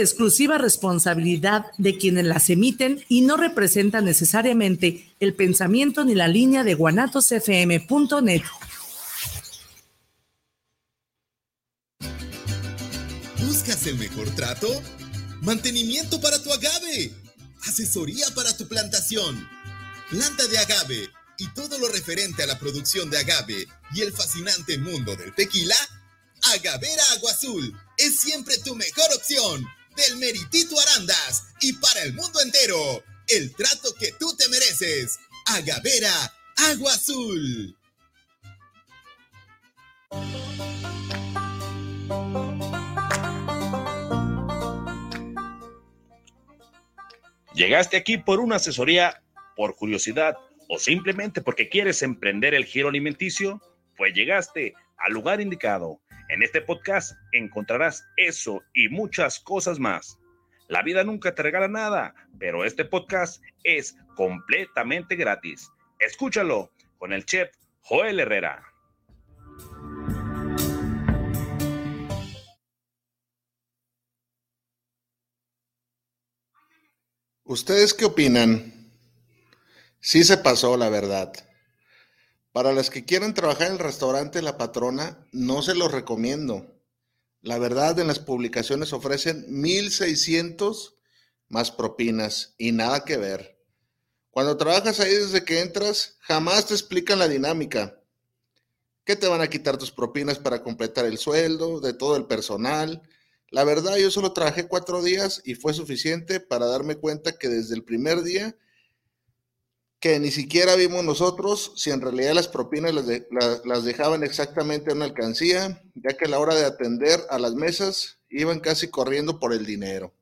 exclusiva responsabilidad de quienes las emiten y no representan necesariamente el pensamiento ni la línea de guanatosfm.net. ¿Buscas el mejor trato? Mantenimiento para tu agave. Asesoría para tu plantación. Planta de agave y todo lo referente a la producción de agave y el fascinante mundo del tequila. Agavera Agua Azul es siempre tu mejor opción del Meritito Arandas y para el mundo entero, el trato que tú te mereces. Agavera, Agua Azul. Llegaste aquí por una asesoría, por curiosidad o simplemente porque quieres emprender el giro alimenticio, pues llegaste al lugar indicado en este podcast encontrarás eso y muchas cosas más. La vida nunca te regala nada, pero este podcast es completamente gratis. Escúchalo con el chef Joel Herrera. ¿Ustedes qué opinan? Sí se pasó, la verdad. Para las que quieran trabajar en el restaurante La Patrona, no se los recomiendo. La verdad, en las publicaciones ofrecen 1600 más propinas y nada que ver. Cuando trabajas ahí desde que entras, jamás te explican la dinámica. ¿Qué te van a quitar tus propinas para completar el sueldo de todo el personal? La verdad, yo solo trabajé cuatro días y fue suficiente para darme cuenta que desde el primer día que ni siquiera vimos nosotros si en realidad las propinas las, dejaban exactamente en una alcancía, ya que a la hora de atender a las mesas iban casi corriendo por el dinero.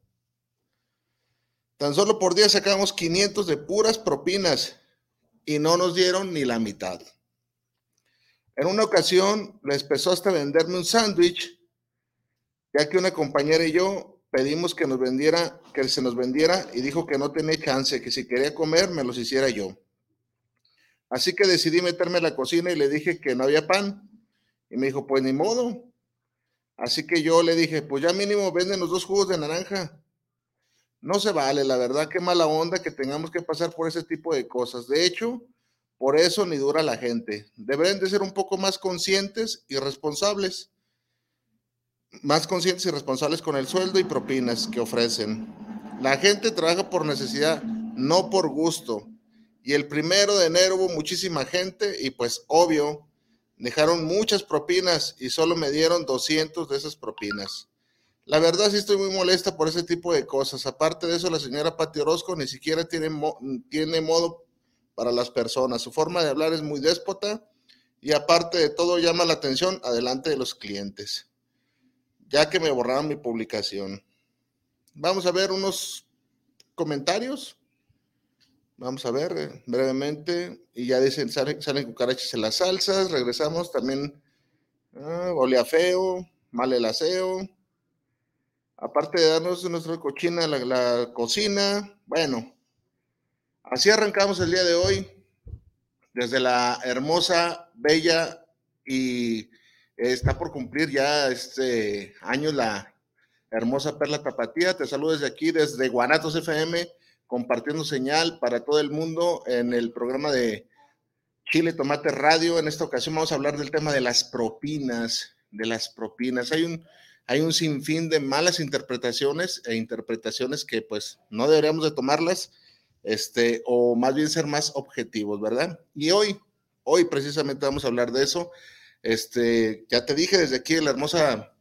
Tan solo por día sacamos 500 de puras propinas y no nos dieron ni la mitad. En una ocasión les empezó hasta venderme un sándwich, ya que una compañera y yo pedimos que nos vendiera, que se nos vendiera y dijo que no tenía chance, que si quería comer me los hiciera yo. Así que decidí meterme a la cocina y le dije que no había pan. Y me dijo, pues ni modo. Así que yo le dije, pues ya mínimo venden los dos jugos de naranja. No se vale, la verdad, qué mala onda que tengamos que pasar por ese tipo de cosas. De hecho, por eso ni dura la gente. Deberían de ser un poco más conscientes y responsables más conscientes y responsables con el sueldo y propinas que ofrecen. La gente trabaja por necesidad, no por gusto. Y el primero de enero hubo muchísima gente y pues obvio, dejaron muchas propinas y solo me dieron 200 de esas propinas. La verdad sí estoy muy molesta por ese tipo de cosas. Aparte de eso, la señora Pati Orozco ni siquiera tiene, tiene modo para las personas. Su forma de hablar es muy déspota y aparte de todo llama la atención adelante de los clientes ya que me borraron mi publicación. Vamos a ver unos comentarios. Vamos a ver eh, brevemente. Y ya dicen, salen, cucarachas en las salsas. Regresamos también. Ah, olea feo, mal el aseo. Aparte de darnos nuestra cochina la, la cocina. Bueno, así arrancamos el día de hoy. Desde la hermosa, bella y Está por cumplir ya este año la hermosa Perla Tapatía. Te saludo desde aquí, desde Guanatos FM, compartiendo señal para todo el mundo en el programa de Chile Tomate Radio. En esta ocasión vamos a hablar del tema de las propinas, de las propinas. Hay un, hay un sinfín de malas interpretaciones e interpretaciones que pues no deberíamos de tomarlas, este, o más bien ser más objetivos, ¿verdad? Y hoy, hoy precisamente vamos a hablar de eso. Este, ya te dije desde aquí, la hermosa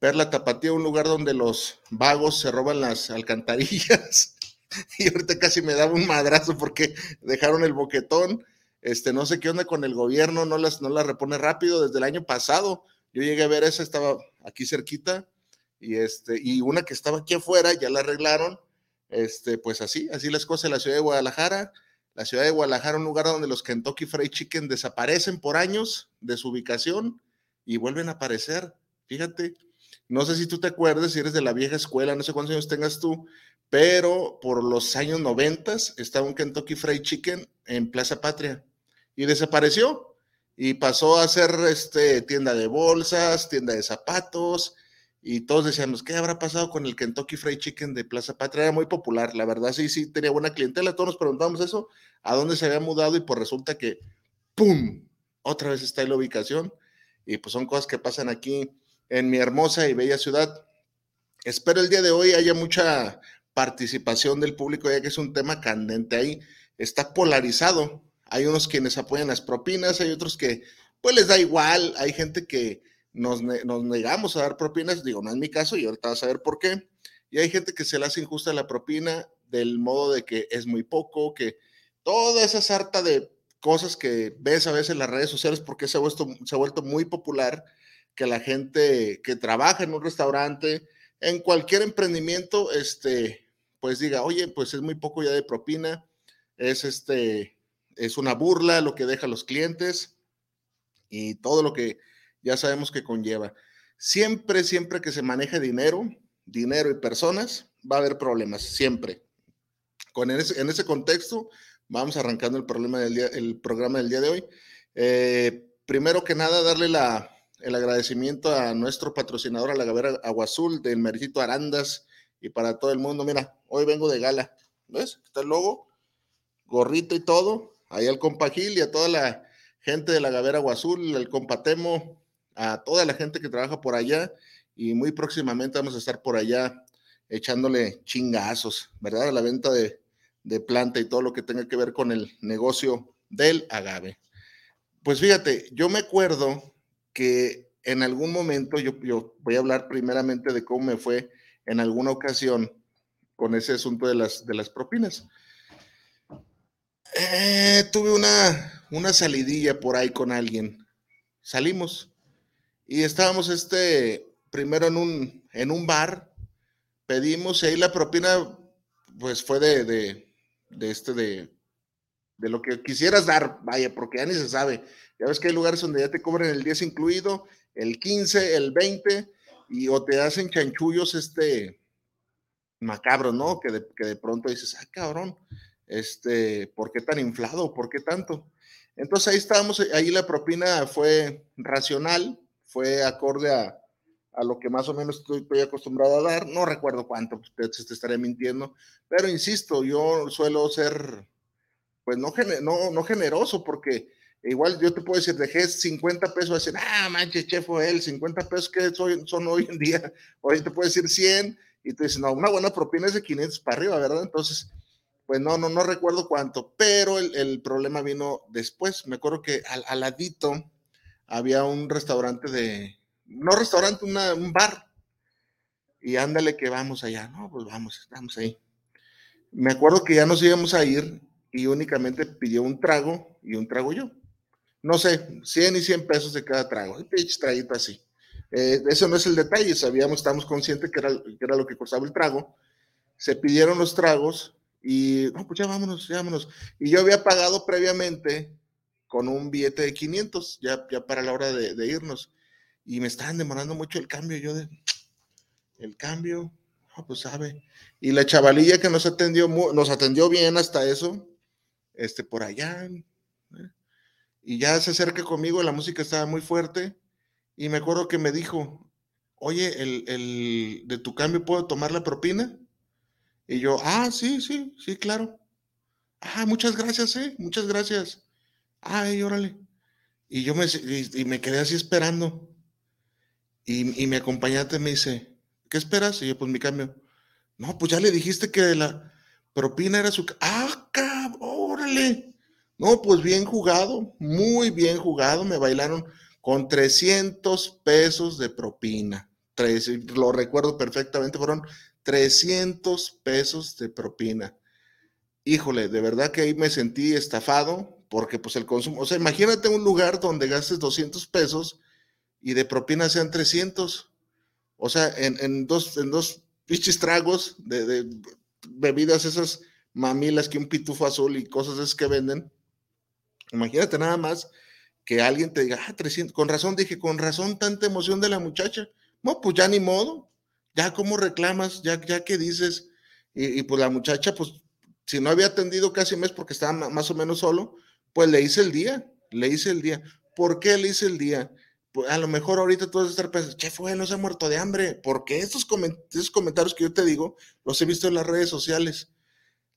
Perla Tapatía, un lugar donde los vagos se roban las alcantarillas. y ahorita casi me daba un madrazo porque dejaron el boquetón. Este, no sé qué onda con el gobierno, no las, no las repone rápido. Desde el año pasado, yo llegué a ver esa, estaba aquí cerquita, y este, y una que estaba aquí afuera, ya la arreglaron. Este, pues así, así las cosas en la ciudad de Guadalajara la ciudad de Guadalajara, un lugar donde los Kentucky Fried Chicken desaparecen por años de su ubicación y vuelven a aparecer. Fíjate, no sé si tú te acuerdas, si eres de la vieja escuela, no sé cuántos años tengas tú, pero por los años noventas estaba un Kentucky Fried Chicken en Plaza Patria y desapareció y pasó a ser este, tienda de bolsas, tienda de zapatos y todos decíamos, ¿qué habrá pasado con el Kentucky Fried Chicken de Plaza Patria? Era muy popular, la verdad, sí, sí, tenía buena clientela, todos nos preguntábamos eso, a dónde se había mudado y pues resulta que, ¡pum!, otra vez está en la ubicación y pues son cosas que pasan aquí en mi hermosa y bella ciudad. Espero el día de hoy haya mucha participación del público, ya que es un tema candente ahí, está polarizado. Hay unos quienes apoyan las propinas, hay otros que pues les da igual, hay gente que nos, negamos a dar propinas, digo, no es mi caso y ahorita vas a ver por qué. Y hay gente que se le hace injusta la propina del modo de que es muy poco, que toda esa sarta de cosas que ves a veces en las redes sociales porque se ha vuelto, se ha vuelto muy popular, que la gente que trabaja en un restaurante, en cualquier emprendimiento, este, pues diga, oye, pues es muy poco ya de propina, es este, es una burla lo que deja los clientes y todo lo que ya sabemos que conlleva. Siempre, siempre que se maneje dinero, dinero y personas, va a haber problemas, siempre. Con ese, en ese contexto, vamos arrancando el, problema del día, el programa del día de hoy. Eh, primero que nada, darle la, el agradecimiento a nuestro patrocinador, a la Gavera Agua Azul, del Mercito Arandas, y para todo el mundo. Mira, hoy vengo de gala. ¿Ves? Está el logo, gorrito y todo. Ahí al compagil y a toda la gente de la Gavera Agua Azul, el compatemo, a toda la gente que trabaja por allá y muy próximamente vamos a estar por allá echándole chingazos, ¿verdad? A la venta de, planta y todo lo que tenga que ver con el negocio del agave. Pues fíjate, yo me acuerdo que en algún momento, yo, yo voy a hablar primeramente de cómo me fue en alguna ocasión con ese asunto de las, de las propinas. Eh, tuve una, una salidilla por ahí con alguien. Salimos y estábamos este, primero en un, en un bar, pedimos y ahí la propina, pues fue de, de, este, de, de lo que quisieras dar, vaya, porque ya ni se sabe. Ya ves que hay lugares donde ya te cobran el 10 incluido, el 15, el 20, y o te hacen chanchullos, este, macabro, ¿no? Que de, que de pronto dices, ah, cabrón, este, ¿por qué tan inflado? ¿Por qué tanto? Entonces ahí estábamos, ahí la propina fue racional, fue acorde a, lo que más o menos estoy, acostumbrado a dar. No recuerdo cuánto, pues, te, estaré mintiendo, pero insisto, yo suelo ser, pues no, no, no generoso, porque igual yo te puedo decir, dejé 50 pesos, decir, ah, manches, chef, él, 50 pesos que son, son hoy en día, hoy te puedo decir 100, y tú dices, no, una buena propina es de 500 para arriba, ¿verdad? Entonces, pues no, no, no recuerdo cuánto, pero el, problema vino después. Me acuerdo que al, al ladito había un restaurante de, no restaurante, un bar. Y ándale que vamos allá, no, pues vamos, estamos ahí. Me acuerdo que ya nos íbamos a ir y únicamente pidió un trago y un trago yo. No sé, 100 y 100 pesos de cada trago. Y pinche traguito así. Eh, eso no es el detalle, sabíamos, estamos conscientes que era, que era lo que costaba el trago. Se pidieron los tragos y, no, pues ya vámonos, vámonos. Y yo había pagado previamente con un billete de 500 ya, ya para la hora de, irnos. Y me estaban demorando mucho el cambio. Yo de, el cambio, pues sabe. Y la chavalilla que nos atendió, nos atendió bien hasta eso, este, por allá. ¿eh? Y ya se acerca conmigo, la música estaba muy fuerte. Y me acuerdo que me dijo, oye, el, el de tu cambio, ¿puedo tomar la propina? Y yo, ah, sí, sí, sí, claro. Ah, muchas gracias, eh, muchas gracias ay, órale. Y yo me, y, me quedé así esperando. Y, mi acompañante me dice, ¿qué esperas? Y yo, pues mi cambio. No, pues ya le dijiste que la propina era su... Ah, cabrón, órale. No, pues bien jugado, muy bien jugado. Me bailaron con 300 pesos de propina. Tres, lo recuerdo perfectamente, fueron 300 pesos de propina. Híjole, de verdad que ahí me sentí estafado, porque pues el consumo, o sea, imagínate un lugar donde gastes 200 pesos y de propina sean 300. O sea, en, dos, en dos pichis tragos de, bebidas esas mamilas que un pitufo azul y cosas esas que venden. Imagínate nada más que alguien te diga, ah, 300, con razón, dije, con razón tanta emoción de la muchacha. No, pues ya ni modo, ya como reclamas, ya, ya que dices, y, pues la muchacha, pues si no había atendido casi un mes porque estaba más o menos solo, pues le hice el día, le hice el día. ¿Por qué le hice el día? pues, a lo mejor ahorita tú vas a estar pensando, che, fue, no se ha muerto de hambre, porque estos, esos comentarios que yo te digo, los he visto en las redes sociales.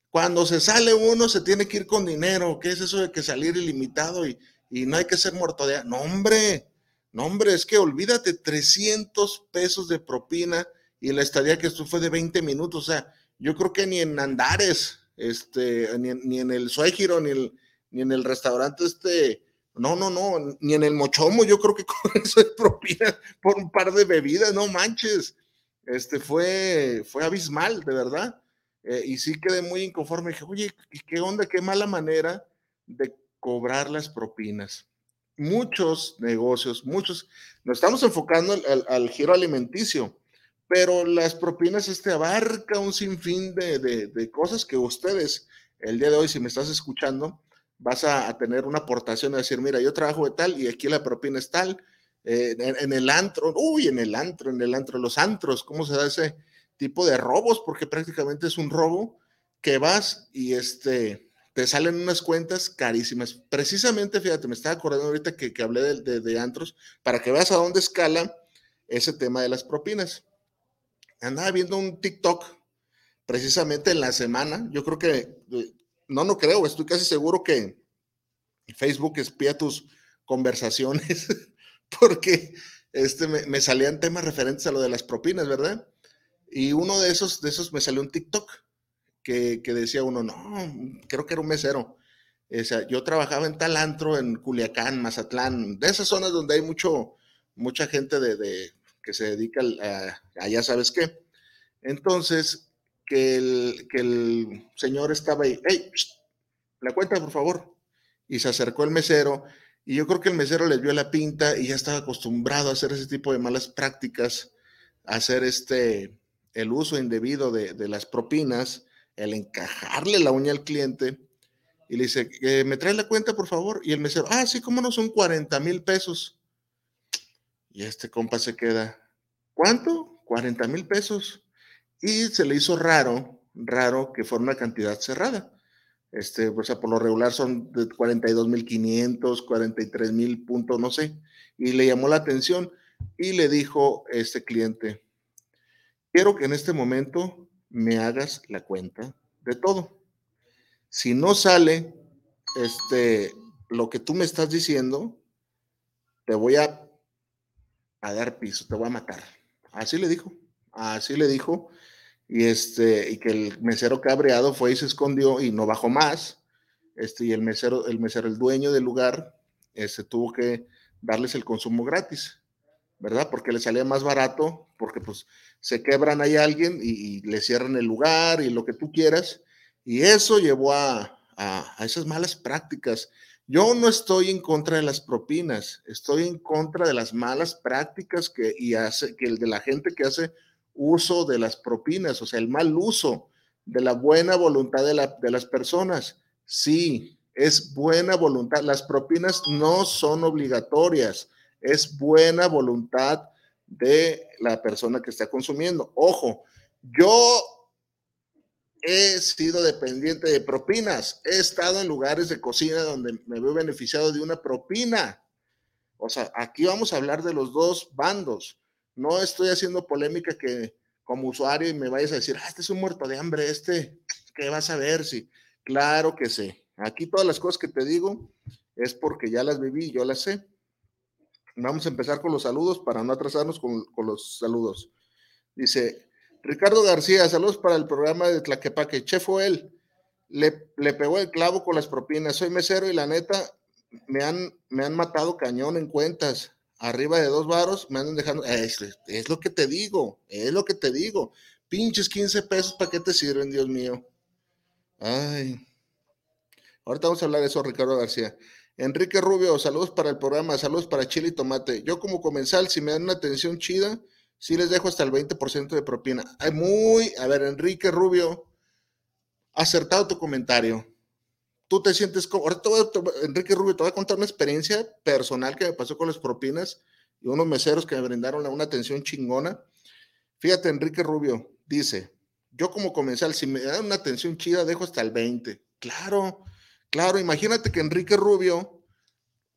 Cuando se sale uno, se tiene que ir con dinero. ¿Qué es eso de que salir ilimitado y, y no hay que ser muerto de hambre? No, hombre, no, hombre, es que olvídate, 300 pesos de propina y la estadía que esto fue de 20 minutos. O sea, yo creo que ni en Andares, este, ni, ni en el Suegiro, ni, el, ni en el restaurante este no, no, no, ni en el mochomo, yo creo que con eso es propina por un par de bebidas, no manches. Este fue, fue abismal, de verdad. Eh, y sí quedé muy inconforme. Dije, oye, ¿qué onda? Qué mala manera de cobrar las propinas. Muchos negocios, muchos, nos estamos enfocando al, giro alimenticio, pero las propinas este abarca un sinfín de, de cosas que ustedes, el día de hoy, si me estás escuchando, vas a, tener una aportación a decir, mira, yo trabajo de tal y aquí la propina es tal. Eh, en, el antro, uy, en el antro, en el antro, los antros, ¿cómo se da ese tipo de robos? Porque prácticamente es un robo que vas y este, te salen unas cuentas carísimas. Precisamente, fíjate, me estaba acordando ahorita que, que hablé de, de, antros, para que veas a dónde escala ese tema de las propinas. Andaba viendo un TikTok precisamente en la semana, yo creo que eh, no, no creo, estoy casi seguro que Facebook espía tus conversaciones porque este, me, salían temas referentes a lo de las propinas, ¿verdad? Y uno de esos, de esos me salió un TikTok que, decía uno, no, creo que era un mesero. O sea, yo trabajaba en tal antro en Culiacán, Mazatlán, de esas zonas donde hay mucho, mucha gente de, que se dedica a, a, ya sabes qué. Entonces, que el, que el señor estaba ahí, hey, la cuenta, por favor. Y se acercó el mesero, y yo creo que el mesero le vio la pinta y ya estaba acostumbrado a hacer ese tipo de malas prácticas, a hacer este, el uso indebido de, de las propinas, el encajarle la uña al cliente. Y le dice, eh, ¿me trae la cuenta, por favor? Y el mesero, ah, sí, cómo no, son 40 mil pesos. Y este compa se queda, ¿cuánto? 40 mil pesos y se le hizo raro, raro que fuera una cantidad cerrada. Este, o sea, por lo regular son de 42.500, 43.000 puntos, no sé. Y le llamó la atención y le dijo este cliente, quiero que en este momento me hagas la cuenta de todo. Si no sale este, lo que tú me estás diciendo, te voy a, a dar piso, te voy a matar. Así le dijo, así le dijo y, este, y que el mesero cabreado fue y se escondió y no bajó más. Este, y el mesero, el mesero, el dueño del lugar, este, tuvo que darles el consumo gratis, ¿verdad? Porque le salía más barato, porque pues se quebran ahí alguien y, le cierran el lugar y lo que tú quieras. Y eso llevó a, a, a esas malas prácticas. Yo no estoy en contra de las propinas, estoy en contra de las malas prácticas que, y hace, que el de la gente que hace uso de las propinas, o sea, el mal uso de la buena voluntad de, las personas. Sí, es buena voluntad. Las propinas no son obligatorias, es buena voluntad de la persona que está consumiendo. Ojo, yo he sido dependiente de propinas, he estado en lugares de cocina donde me veo beneficiado de una propina. O sea, aquí vamos a hablar de los dos bandos. No estoy haciendo polémica que como usuario y me vayas a decir, ah, este es un muerto de hambre, este, ¿qué vas a ver? Sí, claro que sé. Aquí todas las cosas que te digo es porque ya las viví y yo las sé. Vamos a empezar con los saludos para no atrasarnos con, los saludos. Dice, Ricardo García, saludos para el programa de Tlaquepaque. Chef él, le, le pegó el clavo con las propinas. Soy mesero y la neta, me han, me han matado cañón en cuentas arriba de dos varos, me andan dejando. Es, lo que te digo, es lo que te digo. Pinches 15 pesos, ¿para qué te sirven, Dios mío? Ay. Ahorita vamos a hablar de eso, Ricardo García. Enrique Rubio, saludos para el programa, saludos para Chile y Tomate. Yo como comensal, si me dan una atención chida, sí les dejo hasta el 20% de propina. Muy, a ver, Enrique Rubio, acertado tu comentario tú te sientes como, ahorita Enrique Rubio, te voy a contar una experiencia personal que me pasó con las propinas y unos meseros que me brindaron una atención chingona. Fíjate, Enrique Rubio dice, yo como comensal, si me dan una atención chida, dejo hasta el 20. Claro, claro, imagínate que Enrique Rubio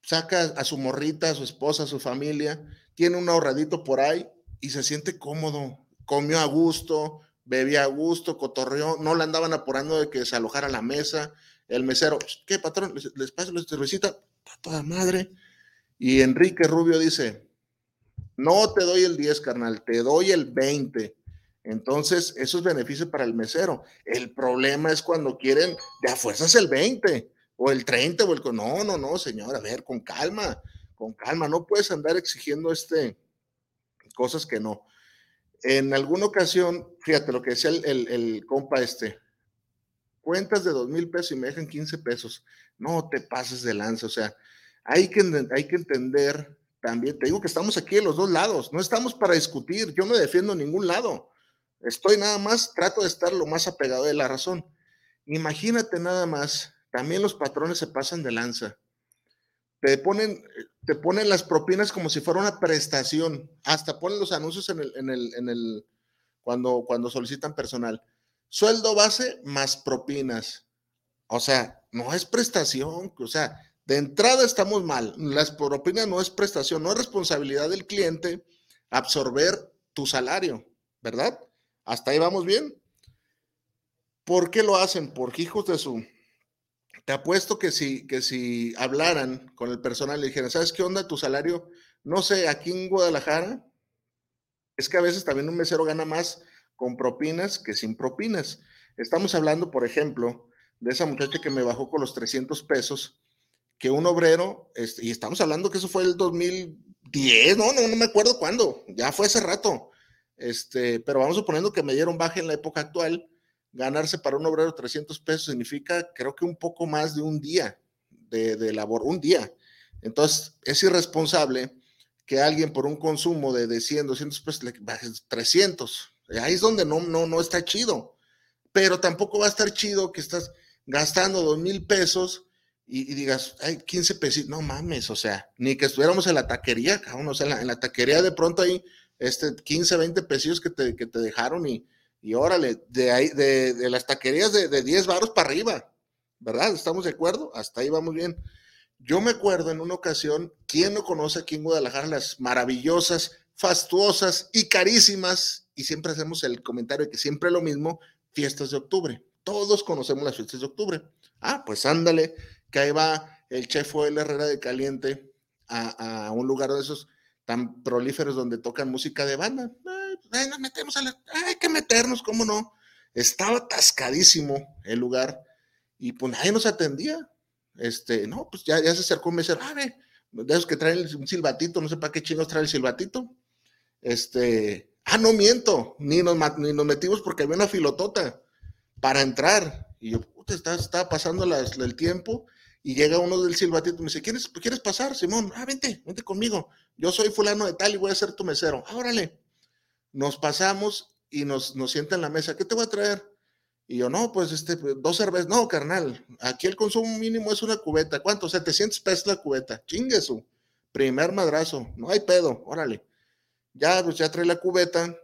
saca a su morrita, a su esposa, a su familia, tiene un ahorradito por ahí y se siente cómodo, comió a gusto, bebía a gusto, cotorreó, no le andaban apurando de que se alojara la mesa, el mesero, ¿qué patrón? Les, paso la cervecita, toda madre. Y Enrique Rubio dice, no te doy el 10, carnal, te doy el 20. Entonces, eso es beneficio para el mesero. El problema es cuando quieren de a fuerzas el 20 o el 30 o el... No, no, no, señor, a ver, con calma, con calma, no puedes andar exigiendo este, cosas que no. En alguna ocasión, fíjate lo que decía el, compa este, cuentas de dos mil pesos y me dejan 15 pesos. No te pases de lanza, o sea, hay que, hay que entender también, te digo que estamos aquí de los dos lados, no estamos para discutir, yo no defiendo ningún lado, estoy nada más, trato de estar lo más apegado de la razón. Imagínate nada más, también los patrones se pasan de lanza. Te ponen, te ponen las propinas como si fuera una prestación, hasta ponen los anuncios en el, en el, en el cuando, cuando solicitan personal. Sueldo base más propinas. O sea, no es prestación, o sea, de entrada estamos mal. Las propinas no es prestación, no es responsabilidad del cliente absorber tu salario, ¿verdad? Hasta ahí vamos bien. ¿Por qué lo hacen? Porque hijos de su te apuesto que si, que si hablaran con el personal y dijeran, ¿sabes qué onda tu salario? No sé, aquí en Guadalajara, es que a veces también un mesero gana más con propinas que sin propinas. Estamos hablando, por ejemplo, de esa muchacha que me bajó con los 300 pesos, que un obrero, este, y estamos hablando que eso fue el 2010, no, no, no me acuerdo cuándo, ya fue hace rato, este, pero vamos suponiendo que me dieron baja en la época actual, ganarse para un obrero 300 pesos significa, creo que un poco más de un día de, labor, un día. Entonces, es irresponsable que alguien por un consumo de, de 100, 200 pesos le baje 300. Ahí es donde no, no, no está chido. Pero tampoco va a estar chido que estás gastando dos mil pesos y, digas, ay, 15 pesos, no mames, o sea, ni que estuviéramos en la taquería, cabrón, o sea, en la, taquería de pronto hay este, 15, 20 pesos que te, que te dejaron y, y órale, de, ahí, de, las taquerías de, de 10 varos para arriba, ¿verdad? ¿Estamos de acuerdo? Hasta ahí vamos bien. Yo me acuerdo en una ocasión, ¿quién no conoce aquí en Guadalajara las maravillosas, fastuosas y carísimas? Y siempre hacemos el comentario de que siempre lo mismo, fiestas de octubre. Todos conocemos las fiestas de octubre. Ah, pues ándale, que ahí va el chef el Herrera de Caliente a, a un lugar de esos tan prolíferos donde tocan música de banda nos metemos a la, hay que meternos, ¿cómo no? Estaba atascadísimo el lugar y pues nadie nos atendía. Este, no, pues ya, ya se acercó un mesero, a ver, de esos que traen un silbatito, no sé para qué chingos trae el silbatito. Este, ah, no miento, ni nos, metimos porque había una filotota para entrar. Y yo, puta, estaba, pasando el tiempo y llega uno del silbatito y me dice, ¿quieres, ¿quieres pasar, Simón? Ah, vente, vente conmigo. Yo soy fulano de tal y voy a ser tu mesero. Ah, órale nos pasamos y nos, nos sienta en la mesa, ¿qué te voy a traer? Y yo, no, pues este, pues, dos cervezas, no, carnal, aquí el consumo mínimo es una cubeta, ¿cuánto? 700 pesos la cubeta, chingue su, primer madrazo, no hay pedo, órale. Ya, pues ya trae la cubeta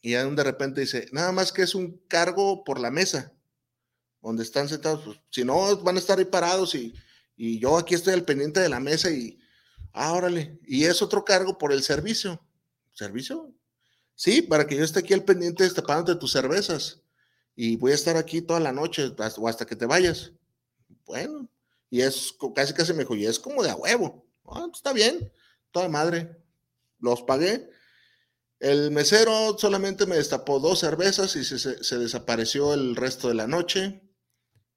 y ya de repente dice, nada más que es un cargo por la mesa, donde están sentados, pues, si no, van a estar ahí parados y, y yo aquí estoy al pendiente de la mesa y, ah, órale, y es otro cargo por el servicio. ¿Servicio? Sí, para que yo esté aquí al pendiente destapándote tus cervezas. Y voy a estar aquí toda la noche o hasta que te vayas. Bueno, y es casi casi me dijo, y es como de a huevo. Ah, pues, está bien, toda madre. Los pagué. El mesero solamente me destapó dos cervezas y se, desapareció el resto de la noche.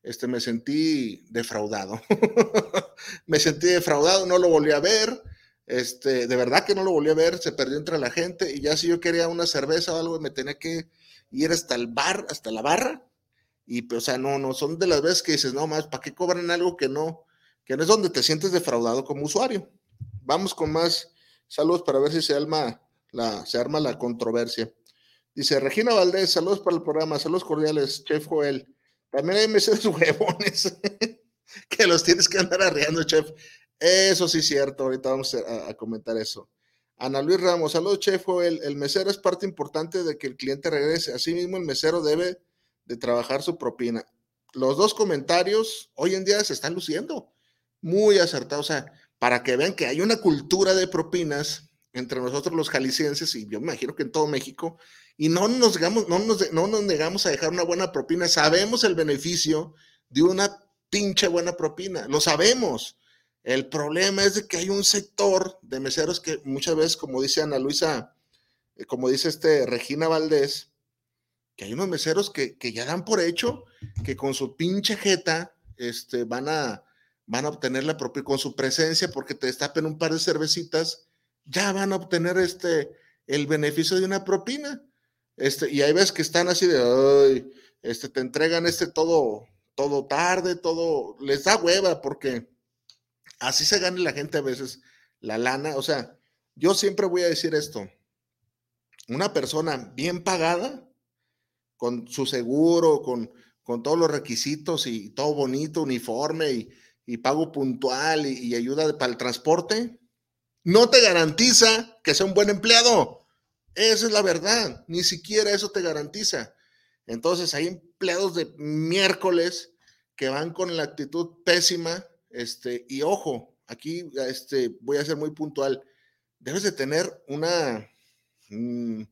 Este, me sentí defraudado. me sentí defraudado, no lo volví a ver. Este, de verdad que no lo volví a ver, se perdió entre la gente y ya si yo quería una cerveza o algo me tenía que ir hasta el bar, hasta la barra. Y pues, o sea, no, no, son de las veces que dices, no más, ¿para qué cobran algo que no, que no es donde te sientes defraudado como usuario? Vamos con más saludos para ver si se arma la, se arma la controversia. Dice Regina Valdés, saludos para el programa, saludos cordiales, Chef Joel. También hay meses huevones que los tienes que andar arreando, Chef. Eso sí es cierto, ahorita vamos a, comentar eso. Ana Luis Ramos, saludos, chef. El, el, mesero es parte importante de que el cliente regrese. Asimismo, el mesero debe de trabajar su propina. Los dos comentarios hoy en día se están luciendo. Muy acertados. O sea, para que vean que hay una cultura de propinas entre nosotros los jaliscienses y yo me imagino que en todo México, y no nos, negamos, no, nos, no nos negamos a dejar una buena propina. Sabemos el beneficio de una pinche buena propina, lo sabemos. El problema es de que hay un sector de meseros que muchas veces, como dice Ana Luisa, eh, como dice este Regina Valdés, que hay unos meseros que, ya dan por hecho que con su pinche jeta este, van, a, van a obtener la propia, con su presencia, porque te destapen un par de cervecitas, ya van a obtener este, el beneficio de una propina. Este, y hay veces que están así de, ay, este, te entregan este todo, todo tarde, todo, les da hueva porque así se gana la gente a veces la lana. O sea, yo siempre voy a decir esto, una persona bien pagada, con su seguro, con, con todos los requisitos y todo bonito, uniforme y, pago puntual y, y ayuda para el transporte, no te garantiza que sea un buen empleado. Esa es la verdad. Ni siquiera eso te garantiza. Entonces hay empleados de miércoles que van con la actitud pésima. Este, y ojo, aquí este, voy a ser muy puntual. Debes de tener una mm,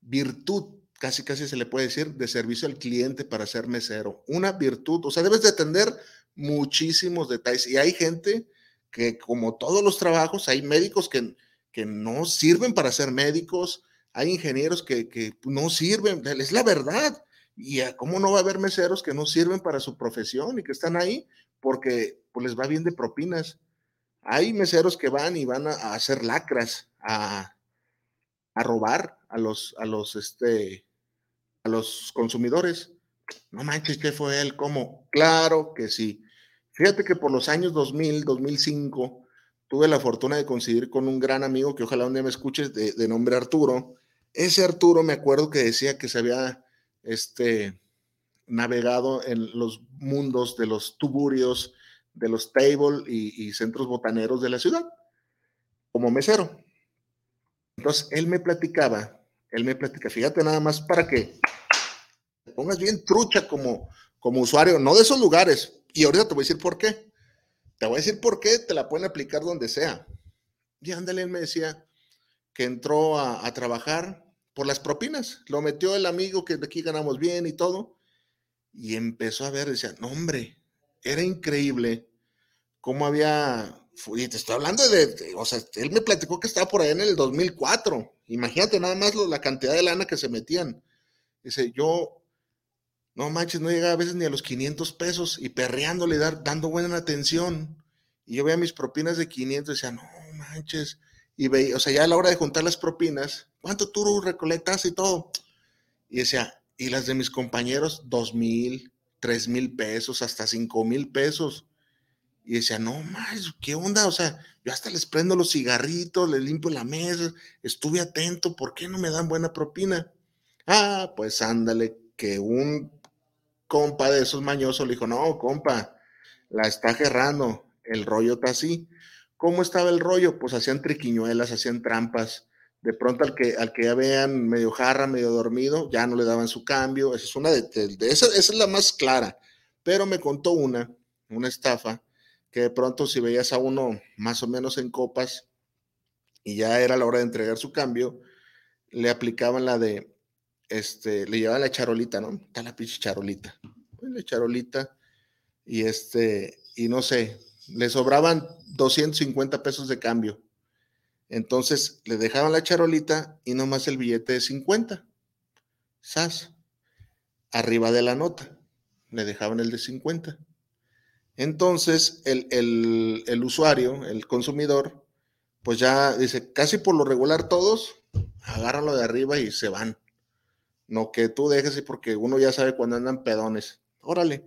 virtud, casi casi se le puede decir, de servicio al cliente para ser mesero. Una virtud, o sea, debes de atender muchísimos detalles. Y hay gente que como todos los trabajos, hay médicos que, que no sirven para ser médicos, hay ingenieros que, no sirven, es la verdad. Y cómo no va a haber meseros que no sirven para su profesión y que están ahí porque pues, les va bien de propinas. Hay meseros que van y van a, hacer lacras, a, a, robar a los, a los, este, a los consumidores. No manches, ¿qué fue él? ¿Cómo? Claro que sí. Fíjate que por los años 2000, 2005, tuve la fortuna de coincidir con un gran amigo que ojalá un día me escuches, de, nombre Arturo. Ese Arturo me acuerdo que decía que se había este, navegado en los mundos de los tuburios, de los table y, centros botaneros de la ciudad, como mesero. Entonces, él me platicaba, él me platica, fíjate nada más para que te pongas bien trucha como, como usuario, no de esos lugares, y ahorita te voy a decir por qué. Te voy a decir por qué te la pueden aplicar donde sea. Y ándale, él me decía que entró a, trabajar por las propinas. Lo metió el amigo que de aquí ganamos bien y todo. Y empezó a ver, decía, no, hombre, era increíble cómo había. Y te estoy hablando de, o sea, él me platicó que estaba por ahí en el 2004. Imagínate nada más la cantidad de lana que se metían. Dice, yo no manches, no llegaba a veces ni a los 500 pesos y perreándole, dar, dando buena atención. Y yo veía mis propinas de 500 y decía, no manches. Y veía, o sea, ya a la hora de juntar las propinas, ¿cuánto tú recolectas y todo? Y decía, y las de mis compañeros, dos mil, tres mil pesos, hasta cinco mil pesos. Y decía, no más, ¿qué onda? O sea, yo hasta les prendo los cigarritos, les limpio la mesa, estuve atento, ¿por qué no me dan buena propina? Ah, pues ándale, que un compa de esos mañosos le dijo, no, compa, la está gerrando, el rollo está así. ¿Cómo estaba el rollo? Pues hacían triquiñuelas, hacían trampas. De pronto al que, al que ya vean medio jarra, medio dormido, ya no le daban su cambio. Esa es una de, esa, esa, es la más clara. Pero me contó una, una estafa, que de pronto si veías a uno más o menos en copas y ya era la hora de entregar su cambio, le aplicaban la de este, le llevaba la charolita, ¿no? Está la pinche charolita. La charolita. Y este, y no sé, le sobraban 250 pesos de cambio. Entonces le dejaban la charolita y nomás el billete de 50. SAS. Arriba de la nota. Le dejaban el de 50. Entonces el, el, el usuario, el consumidor, pues ya dice, casi por lo regular todos, agarran lo de arriba y se van no que tú dejes porque uno ya sabe cuando andan pedones. Órale.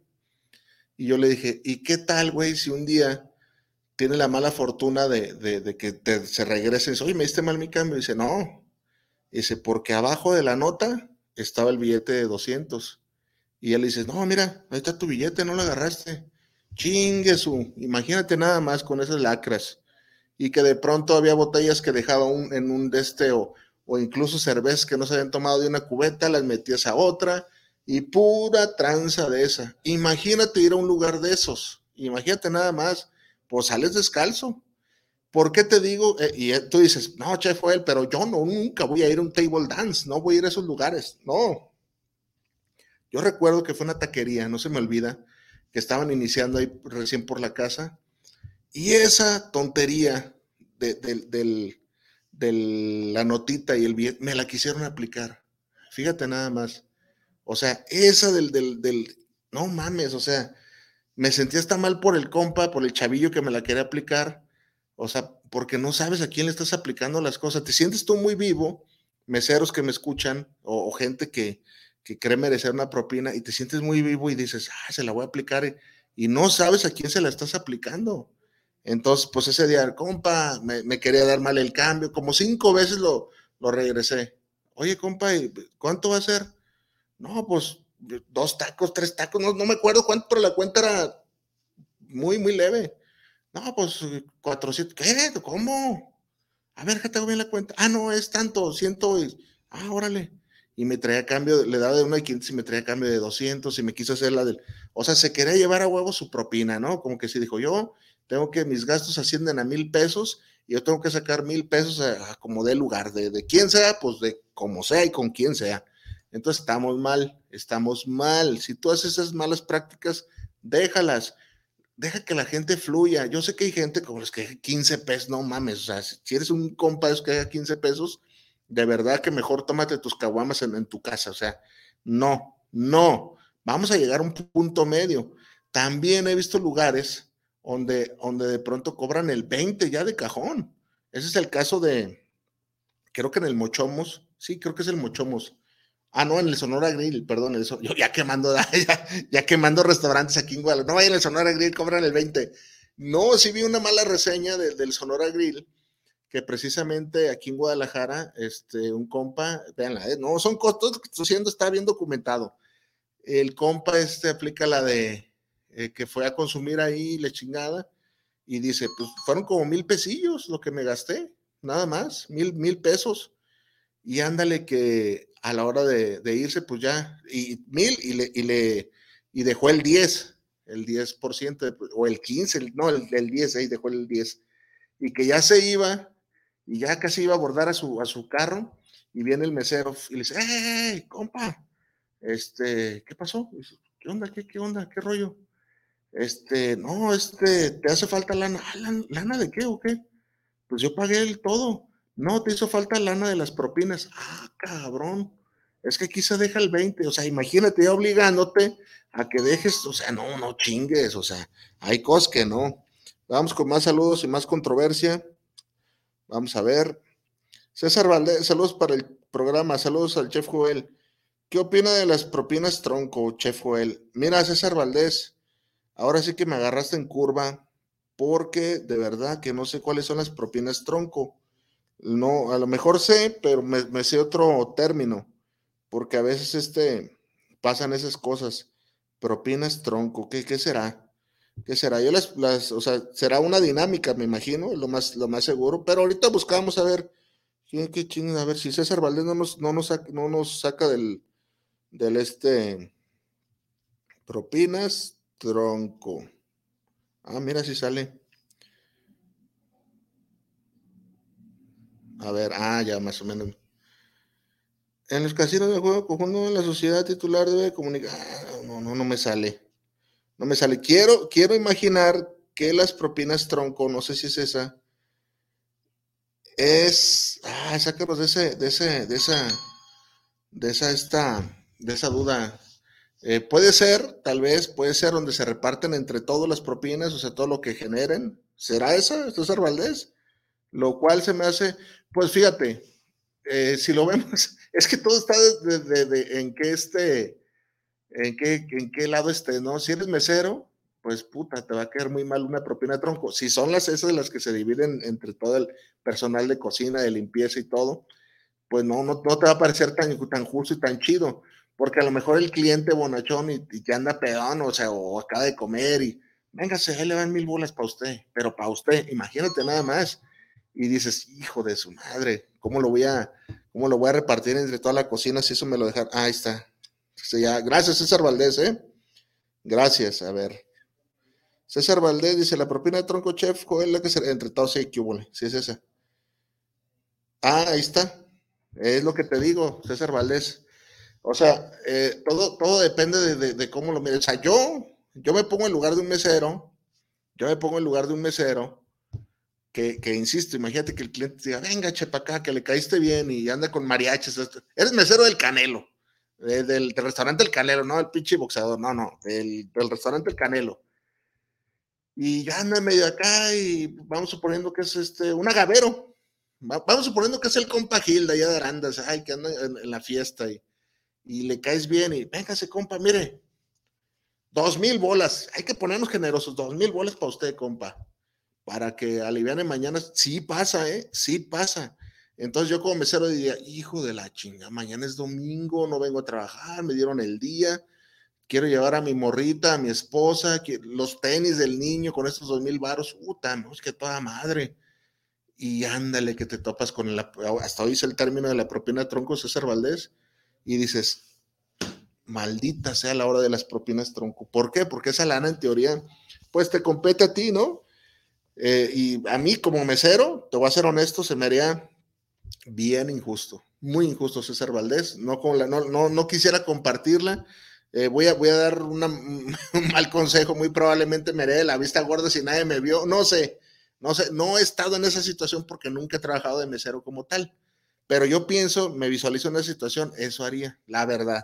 Y yo le dije, ¿y qué tal, güey, si un día tiene la mala fortuna de, que se regrese dice, oye, me diste mal mi cambio? Dice, no. dice, porque abajo de la nota estaba el billete de 200. Y él dice, no, mira, ahí está tu billete, no lo agarraste. Chingue su, imagínate nada más con esas lacras. Y que de pronto había botellas que dejaba en un desteo o incluso cervezas que no se habían tomado de una cubeta, las metías a otra y pura tranza de esa. Imagínate ir a un lugar de esos, imagínate nada más, pues sales descalzo. ¿Por qué te digo? Eh, y tú dices, no, chef fue él, pero yo no, nunca voy a ir a un table dance, no voy a ir a esos lugares. No. Yo recuerdo que fue una taquería, no se me olvida, que estaban iniciando ahí recién por la casa. Y esa tontería de, la notita y el bien, me la quisieron aplicar. Fíjate nada más. O sea, esa del, del, del, no mames, o sea, me sentía hasta mal por el compa, por el chavillo que me la quería aplicar o sea, porque no sabes a quién le estás aplicando las cosas. Te sientes tú muy vivo, meseros que me escuchan o, gente que, que, cree merecer una propina y te sientes muy vivo y dices, ah, se la voy a aplicar y, no sabes a quién se la estás aplicando. Entonces, pues ese día, compa, me, quería dar mal el cambio, como cinco veces lo, lo regresé. Oye, compa, ¿cuánto va a ser? No, pues dos tacos, tres tacos, no, no me acuerdo cuánto, pero la cuenta era muy, muy leve. No, pues 400. ¿Qué? ¿Cómo? A ver, que tengo bien la cuenta. Ah, no, es tanto, ciento. Ah, órale. Y me traía cambio, le daba de uno de 500 y me traía cambio de 200 y me quiso hacer la del. O sea, se quería llevar a huevo su propina, ¿no? Como que si dijo, yo tengo que, mis gastos ascienden a mil pesos y yo tengo que sacar mil pesos a, como de lugar, de, de sea, pues de como sea y con quien sea. Entonces estamos mal, estamos mal. Si tú haces esas malas prácticas, déjalas deja que la gente fluya. Yo sé que hay gente como los que 15 pesos, no mames, o sea, si eres un compa que haga 15 pesos, de verdad que mejor tómate tus caguamas en, tu casa, o sea, no, no, vamos a llegar a un punto medio. También he visto lugares donde, donde de pronto cobran el 20 ya de cajón. Ese es el caso de, creo que en el Mochomos, sí, creo que es el Mochomos Ah, no, en el Sonora Grill, perdón, eso, yo ya quemando, ya, quemando restaurantes aquí en Guadalajara. No vayan al Sonora Grill, cobran el 20. No, sí vi una mala reseña del Sonora Grill, que precisamente aquí en Guadalajara, este, un compa, véanla, eh, no, son costos estoy haciendo, está bien documentado. El compa este aplica la de eh, que fue a consumir ahí la chingada y dice, pues fueron como mil pesillos lo que me gasté, nada más, mil, mil pesos. Y ándale que a la hora de, irse, pues ya, y mil, y le, y le, y dejó el 10, el 10%, o el 15, no, el, el 10, ahí dejó el 10, y que ya se iba, y ya casi iba a abordar a su, a su carro, y viene el mesero y le dice, ¡eh, compa! Este, ¿qué pasó? ¿Qué onda? ¿Qué, qué onda? ¿Qué rollo? Este, no, este, te hace falta lana. Ah, ¿Lana de qué o qué? Pues yo pagué el todo. No, te hizo falta lana de las propinas. Ah, cabrón. Es que aquí se deja el 20. O sea, imagínate obligándote a que dejes, o sea, no, no chingues. O sea, hay cosas que no. Vamos con más saludos y más controversia. Vamos a ver. César Valdés, saludos para el programa. Saludos al chef Joel. ¿Qué opina de las propinas tronco, chef Joel? Mira, César Valdés, ahora sí que me agarraste en curva porque de verdad que no sé cuáles son las propinas tronco. No, a lo mejor sé, pero me, sé otro término, porque a veces este, pasan esas cosas. Propinas tronco, ¿qué, qué será? ¿Qué será? Yo las, las, o sea, será una dinámica, me imagino, lo más, lo más seguro, pero ahorita buscamos a ver, ¿qué, qué a ver si César Valdés no nos, no nos, no nos saca del, del este, propinas tronco. Ah, mira si sale. A ver, ah, ya más o menos. En los casinos de juego conjunto la sociedad titular debe comunicar. Ah, no, no, no me sale. No me sale. Quiero, quiero imaginar que las propinas tronco, no sé si es esa, es. Ah, sácanos de ese, de ese, de esa, de esa, esta, de esa duda. Eh, puede ser, tal vez, puede ser donde se reparten entre todas las propinas, o sea, todo lo que generen. ¿Será esa, César Valdés? Lo cual se me hace, pues fíjate, eh, si lo vemos, es que todo está de, en qué este, en qué, en qué lado esté, ¿no? Si eres mesero, pues puta, te va a caer muy mal una propina de tronco. Si son las esas las que se dividen entre todo el personal de cocina, de limpieza y todo, pues no, no, no te va a parecer tan, tan justo y tan chido, porque a lo mejor el cliente bonachón y, y ya anda pedón, o sea, o acaba de comer y, véngase, ahí le van mil bolas para usted, pero para usted, imagínate nada más y dices, hijo de su madre, ¿cómo lo voy a, cómo lo voy a repartir entre toda la cocina si eso me lo dejan? ahí está. ya, gracias, César Valdés, ¿eh? Gracias, a ver. César Valdés dice, la propina de tronco chef, es la que se... Entre todos, sí, que sí es esa. Ah, ahí está. Es lo que te digo, César Valdés. O sea, eh, todo, todo depende de, cómo lo mires. O sea, yo, yo me pongo en lugar de un mesero, yo me pongo en lugar de un mesero que, que insisto, imagínate que el cliente diga, venga, chepa acá, que le caíste bien y anda con mariachis. Eres mesero del Canelo, del, restaurante El Canelo, no el pinche boxeador, no, no, del, del restaurante El Canelo. Y ya anda medio acá y vamos suponiendo que es este, un agavero. Vamos suponiendo que es el compa Gilda allá de Arandas, ay, que anda en, la fiesta y, y, le caes bien y véngase, compa, mire, dos mil bolas, hay que ponernos generosos, dos mil bolas para usted, compa, para que aliviane mañana. Sí pasa, ¿eh? Sí pasa. Entonces yo como mesero diría, hijo de la chinga, mañana es domingo, no vengo a trabajar, me dieron el día, quiero llevar a mi morrita, a mi esposa, los tenis del niño con estos dos mil varos, puta, no, es que toda madre y ándale que te topas con el, hasta hoy es el término de la propina tronco César Valdés, y dices, maldita sea la hora de las propinas tronco. ¿Por qué? Porque esa lana en teoría, pues te compete a ti, ¿no? Eh, y a mí como mesero, te voy a ser honesto, se me haría bien injusto, muy injusto César Valdés, no, con la, no, no, no quisiera compartirla. Eh, voy, a, voy a dar un mal consejo, muy probablemente me haré la vista gorda si nadie me vio, no sé, no sé, no he estado en esa situación porque nunca he trabajado de mesero como tal. Pero yo pienso, me visualizo en esa situación, eso haría, la verdad.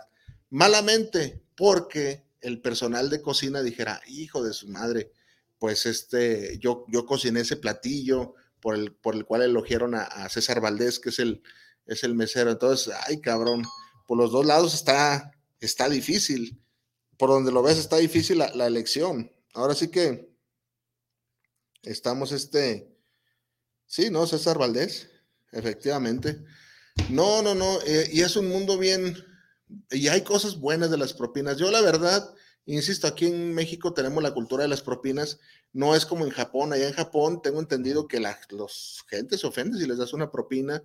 Malamente, porque el personal de cocina dijera, hijo de su madre, pues este, yo, yo cociné ese platillo por el, por el cual elogiaron a, César Valdés, que es el, es el mesero. Entonces, ay, cabrón, por los dos lados está, está difícil. Por donde lo ves está difícil la, la elección. Ahora sí que Estamos este, sí, ¿no? César Valdés, efectivamente. No, no, no, eh, y es un mundo bien, y hay cosas buenas de las propinas. Yo la verdad, insisto, aquí en México tenemos la cultura de las propinas, no es como en Japón, allá en Japón tengo entendido que la los gente se ofende si les das una propina,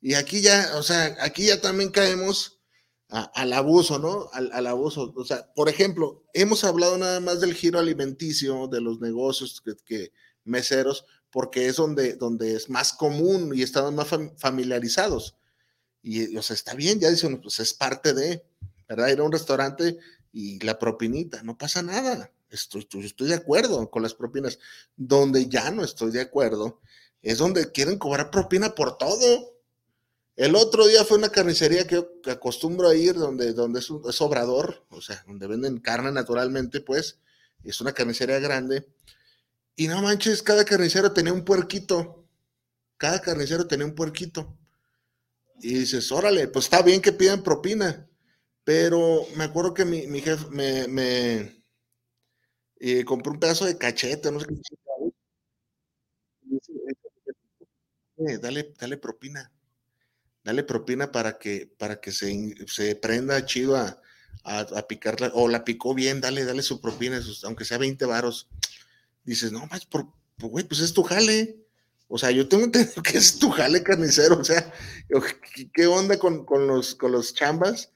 y aquí ya, o sea, aquí ya también caemos al abuso, ¿no? Al, al, abuso. O sea, por ejemplo, hemos hablado nada más del giro alimenticio, de los negocios que, que meseros, porque es donde, donde es más común y estamos más familiarizados. Y, o sea, está bien, ya dicen, pues es parte de, ¿verdad? Ir a un restaurante y la propinita, no pasa nada. Estoy, estoy de acuerdo con las propinas. Donde ya no estoy de acuerdo es donde quieren cobrar propina por todo. El otro día fue una carnicería que, acostumbro a ir, donde, donde es, un, es obrador, o sea, donde venden carne naturalmente, pues, es una carnicería grande y no manches, cada carnicero tenía un puerquito. Cada carnicero tenía un puerquito. Y dices, órale, pues está bien que pidan propina. Pero me acuerdo que mi, jefe me, me eh, compró un pedazo de cachete, no sé qué. Eh, dale, dale propina. Dale propina para que, para que se, se prenda chido a, a, picarla. O la picó bien, dale, dale su propina, aunque sea 20 varos dices, no, más, por, güey, pues es tu jale. O sea, yo tengo entendido que es tu jale carnicero. O sea, ¿qué onda con, los, con los chambas?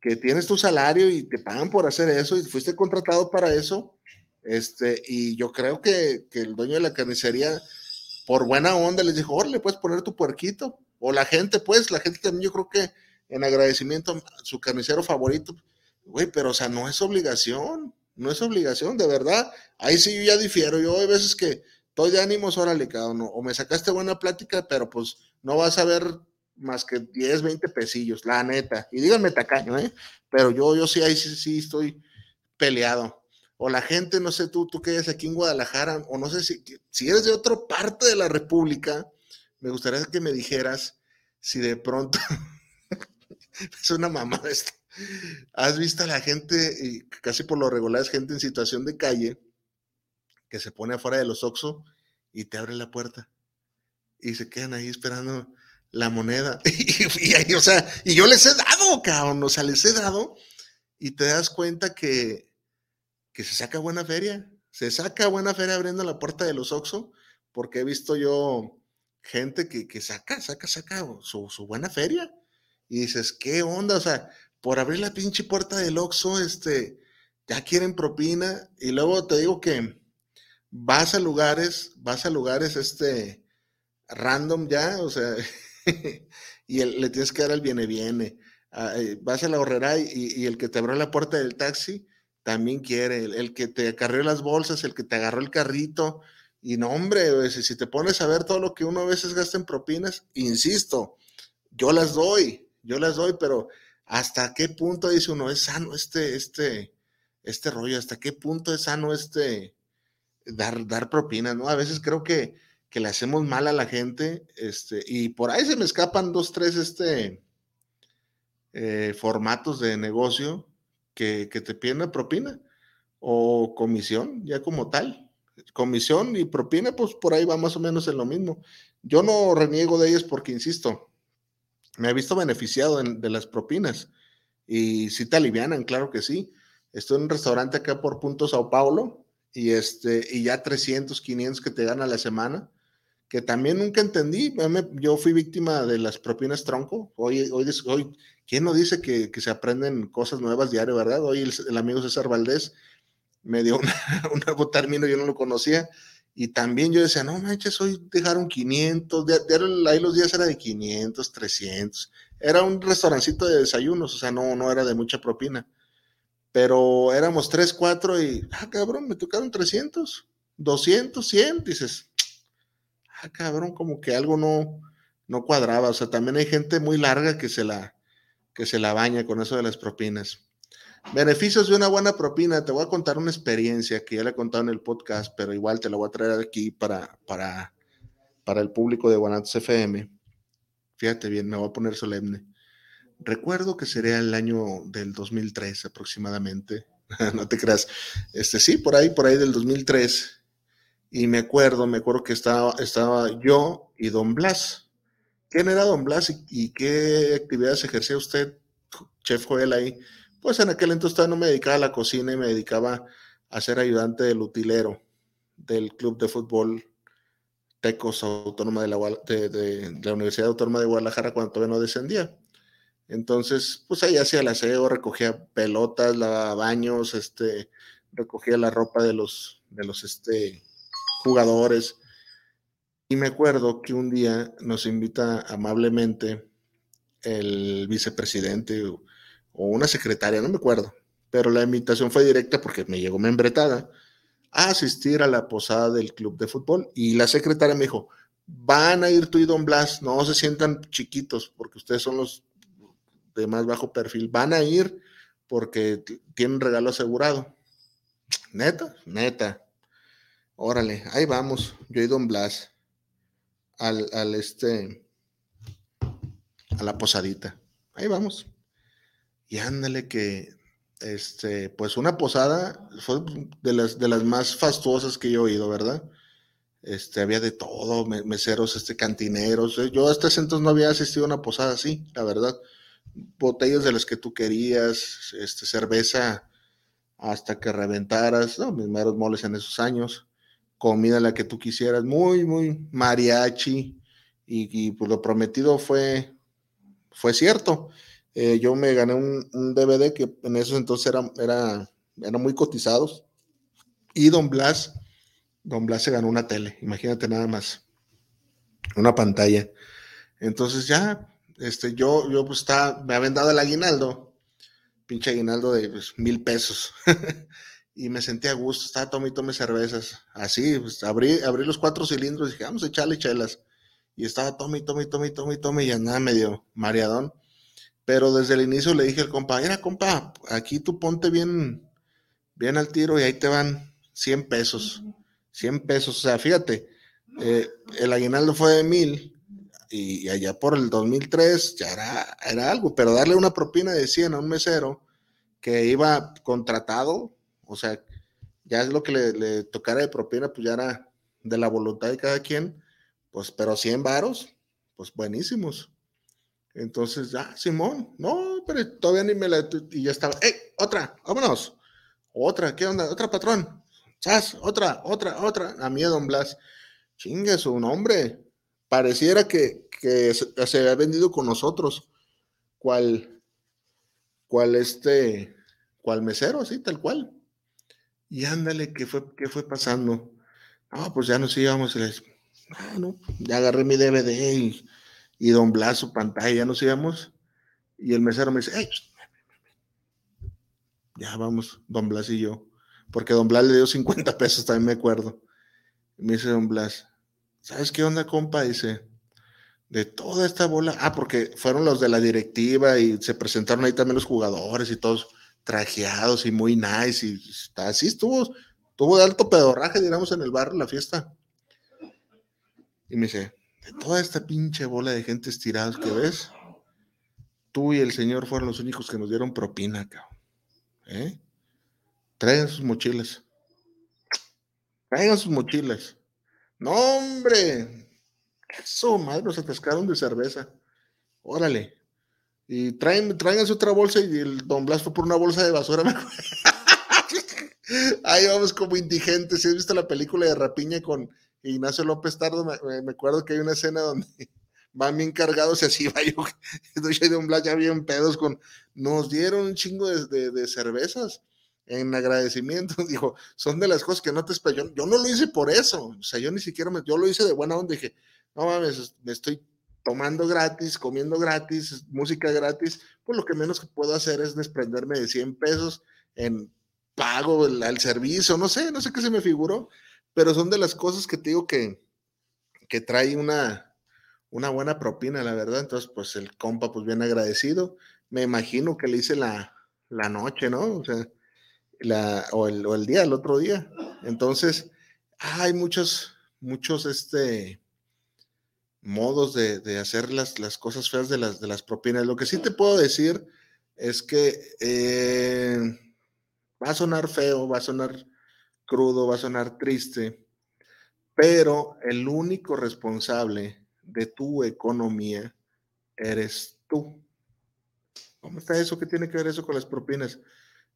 Que tienes tu salario y te pagan por hacer eso y fuiste contratado para eso. Este, y yo creo que, el dueño de la carnicería, por buena onda, les dijo, le puedes poner tu puerquito. O la gente, pues, la gente también, yo creo que en agradecimiento a su carnicero favorito, güey, pero o sea, no es obligación no es obligación, de verdad. Ahí sí yo ya difiero. Yo hay veces que estoy de ánimos, órale, cada uno. O me sacaste buena plática, pero pues no vas a ver más que 10, 20 pesillos, la neta. Y díganme tacaño, ¿eh? Pero yo, yo sí, ahí sí, sí estoy peleado. O la gente, no sé tú, tú que eres aquí en Guadalajara, o no sé si, si eres de otra parte de la República, me gustaría que me dijeras si de pronto es una mamada esto ¿Has visto a la gente, y casi por lo regular es gente en situación de calle, que se pone afuera de los Oxxo y te abre la puerta y se quedan ahí esperando la moneda? y, o sea, y yo les he dado, cabrón, o sea, les he dado y te das cuenta que, que se saca buena feria, se saca buena feria abriendo la puerta de los Oxxo, porque he visto yo gente que, que saca, saca, saca su, su buena feria. Y dices, ¿qué onda? O sea, por abrir la pinche puerta del Oxxo, este, ya quieren propina. Y luego te digo que vas a lugares, vas a lugares este random ya, o sea, y le tienes que dar el viene viene. Ah, eh, vas a la horrera y, el que te abrió la puerta del taxi también quiere, el, que te acarrió las bolsas, el que te agarró el carrito. Y no, hombre, si te pones a ver todo lo que uno a veces gasta en propinas, insisto, yo las doy, yo las doy, pero hasta qué punto dice uno, es sano este, este, este rollo, hasta qué punto es sano este dar, dar propina, ¿no? A veces creo que, que le hacemos mal a la gente, este, y por ahí se me escapan dos, tres, este, eh, formatos de negocio que, que te piden propina o comisión, ya como tal. Comisión y propina, pues por ahí va más o menos en lo mismo. Yo no reniego de ellas porque, insisto, me he visto beneficiado de las propinas y si te alivianan, claro que sí. Estoy en un restaurante acá por Punto Sao Paulo y, este, y ya 300, 500 que te dan a la semana, que también nunca entendí. Yo fui víctima de las propinas tronco. Hoy, hoy, hoy ¿quién no dice que, se aprenden cosas nuevas diario, verdad? Hoy el, amigo César Valdés me dio un nuevo término, yo no lo conocía y también yo decía, no manches, hoy dejaron 500, ahí los días era de 500, 300. Era un restaurancito de desayunos, o sea, no, no era de mucha propina. Pero éramos 3, 4 y, ah, cabrón, me tocaron 300, 200, 100, dices, ah, cabrón, como que algo no, no cuadraba. O sea, también hay gente muy larga que se la, que se la baña con eso de las propinas. Beneficios de una buena propina. Te voy a contar una experiencia que ya le he contado en el podcast, pero igual te la voy a traer aquí para, para, para el público de Guanatos FM. Fíjate bien, me voy a poner solemne. Recuerdo que sería el año del 2003 aproximadamente. no te creas. Este sí, por ahí, por ahí del 2003. Y me acuerdo, me acuerdo que estaba, estaba yo y Don Blas. ¿Quién era Don Blas y, y qué actividades ejercía usted, Chef Joel, ahí? Pues en aquel entonces no me dedicaba a la cocina y me dedicaba a ser ayudante del utilero del club de fútbol Tecos Autónoma de la, de, la Universidad Autónoma de Guadalajara cuando todavía no descendía. Entonces, pues ahí hacía el aseo, recogía pelotas, lavaba baños, este, recogía la ropa de los, de los este, jugadores. Y me acuerdo que un día nos invita amablemente el vicepresidente o una secretaria, no me acuerdo, pero la invitación fue directa porque me llegó membretada a asistir a la posada del club de fútbol y la secretaria me dijo, van a ir tú y don Blas, no se sientan chiquitos porque ustedes son los de más bajo perfil, van a ir porque tienen regalo asegurado. Neta, neta. Órale, ahí vamos, yo y don Blas al, al este, a la posadita. Ahí vamos. Y ándale que, este, pues una posada fue de las, de las más fastuosas que yo he oído, ¿verdad? Este, había de todo, meseros, este, cantineros. Eh, yo hasta ese entonces no había asistido a una posada así, la verdad. Botellas de las que tú querías, este, cerveza hasta que reventaras, ¿no? Mis meros moles en esos años, comida la que tú quisieras, muy, muy mariachi, y, pues lo prometido fue, fue cierto. Eh, yo me gané un, DVD que en esos entonces era, era, eran muy cotizados. Y Don Blas, Don Blas se ganó una tele, imagínate nada más, una pantalla. Entonces ya, este, yo, yo pues estaba, me habían dado el aguinaldo, pinche aguinaldo de pues, mil pesos. y me sentí a gusto, estaba tomando y tome cervezas. Así, pues, abrí, los cuatro cilindros y dije, vamos a echarle chelas. Y estaba tome tome tome y tome y andaba medio mareadón. Pero desde el inicio le dije al compa, mira compa, aquí tú ponte bien, bien al tiro y ahí te van 100 pesos. 100 pesos, o sea, fíjate, eh, el aguinaldo fue de mil y, allá por el 2003 ya era, era algo, pero darle una propina de 100 a un mesero que iba contratado, o sea, ya es lo que le, le tocara de propina, pues ya era de la voluntad de cada quien, pues, pero 100 varos, pues buenísimos. Entonces, ya, Simón, no, pero todavía ni me la. Y ya estaba, ¡eh! Otra, vámonos. Otra, ¿qué onda? Otra, patrón. ¡Chas! Otra, otra, otra. A mí, don Blas. Chingue su nombre. Pareciera que, que se, había vendido con nosotros. ¿Cuál? ¿Cuál este? ¿Cuál mesero? Así, tal cual. Y ándale, ¿qué fue, qué fue pasando? No, pues ya nos íbamos. Les, ah, no, ya agarré mi DVD y, y Don Blas su pantalla, ya nos íbamos. Y el mesero me dice, hey, ya vamos, Don Blas y yo. Porque Don Blas le dio 50 pesos, también me acuerdo. Y me dice Don Blas, ¿sabes qué onda, compa? Dice, de toda esta bola. Ah, porque fueron los de la directiva y se presentaron ahí también los jugadores y todos trajeados y muy nice. Y así estuvo, estuvo de alto pedorraje, digamos, en el barrio la fiesta. Y me dice, de toda esta pinche bola de gente estirados que ves, tú y el señor fueron los únicos que nos dieron propina, cabrón. ¿Eh? Traigan sus mochilas. Traigan sus mochilas. No, hombre. Eso, madre, nos atascaron de cerveza. Órale. Y traen, traigan otra bolsa y el don Blas fue por una bolsa de basura. Ahí vamos como indigentes. Si has visto la película de Rapiña con Ignacio López Tardo, me, acuerdo que hay una escena donde van bien cargados y así va yo. Estoy de un Blas ya bien pedos con. Nos dieron un chingo de, cervezas en agradecimiento. Dijo, son de las cosas que no te espero. Yo, no lo hice por eso. O sea, yo ni siquiera me. Yo lo hice de buena onda. Dije, no mames, me estoy tomando gratis, comiendo gratis, música gratis. Pues lo que menos que puedo hacer es desprenderme de 100 pesos en pago al servicio. No sé, no sé qué se me figuró. Pero son de las cosas que te digo que, que trae una una buena propina, la verdad. Entonces, pues el compa, pues bien agradecido. Me imagino que le hice la, la noche, ¿no? O sea, la, o, el, o el día, el otro día. Entonces, hay muchos, muchos, este, modos de, de hacer las, las, cosas feas de las, de las propinas. Lo que sí te puedo decir es que eh, va a sonar feo, va a sonar crudo, va a sonar triste, pero el único responsable de tu economía eres tú. ¿Cómo está eso? ¿Qué tiene que ver eso con las propinas?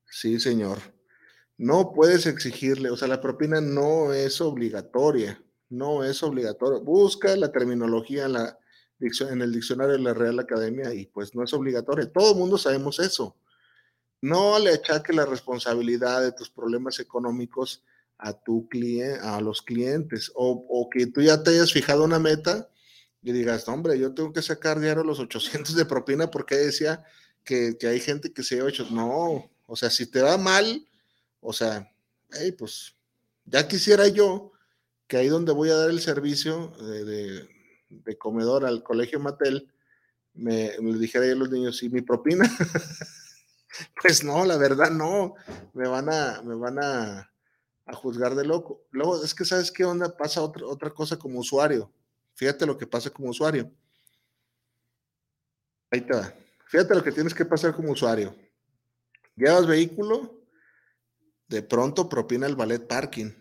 Sí, señor. No puedes exigirle, o sea, la propina no es obligatoria, no es obligatoria. Busca la terminología en, la, en el diccionario de la Real Academia y pues no es obligatoria. Todo el mundo sabemos eso. No le achaque la responsabilidad de tus problemas económicos a tu cliente, a los clientes, o, que tú ya te hayas fijado una meta y digas, hombre, yo tengo que sacar diario los 800 de propina porque decía que, hay gente que se lleva hecho. No, o sea, si te va mal, o sea, hey, pues ya quisiera yo que ahí donde voy a dar el servicio de, comedor al colegio Matel, me, dijera a los niños, ¿y mi propina? pues no, la verdad no, me van a, me van a, a juzgar de loco. Luego, es que sabes qué onda, pasa otra, otra cosa como usuario. Fíjate lo que pasa como usuario. Ahí te. Fíjate lo que tienes que pasar como usuario. Llevas vehículo, de pronto propina el ballet parking,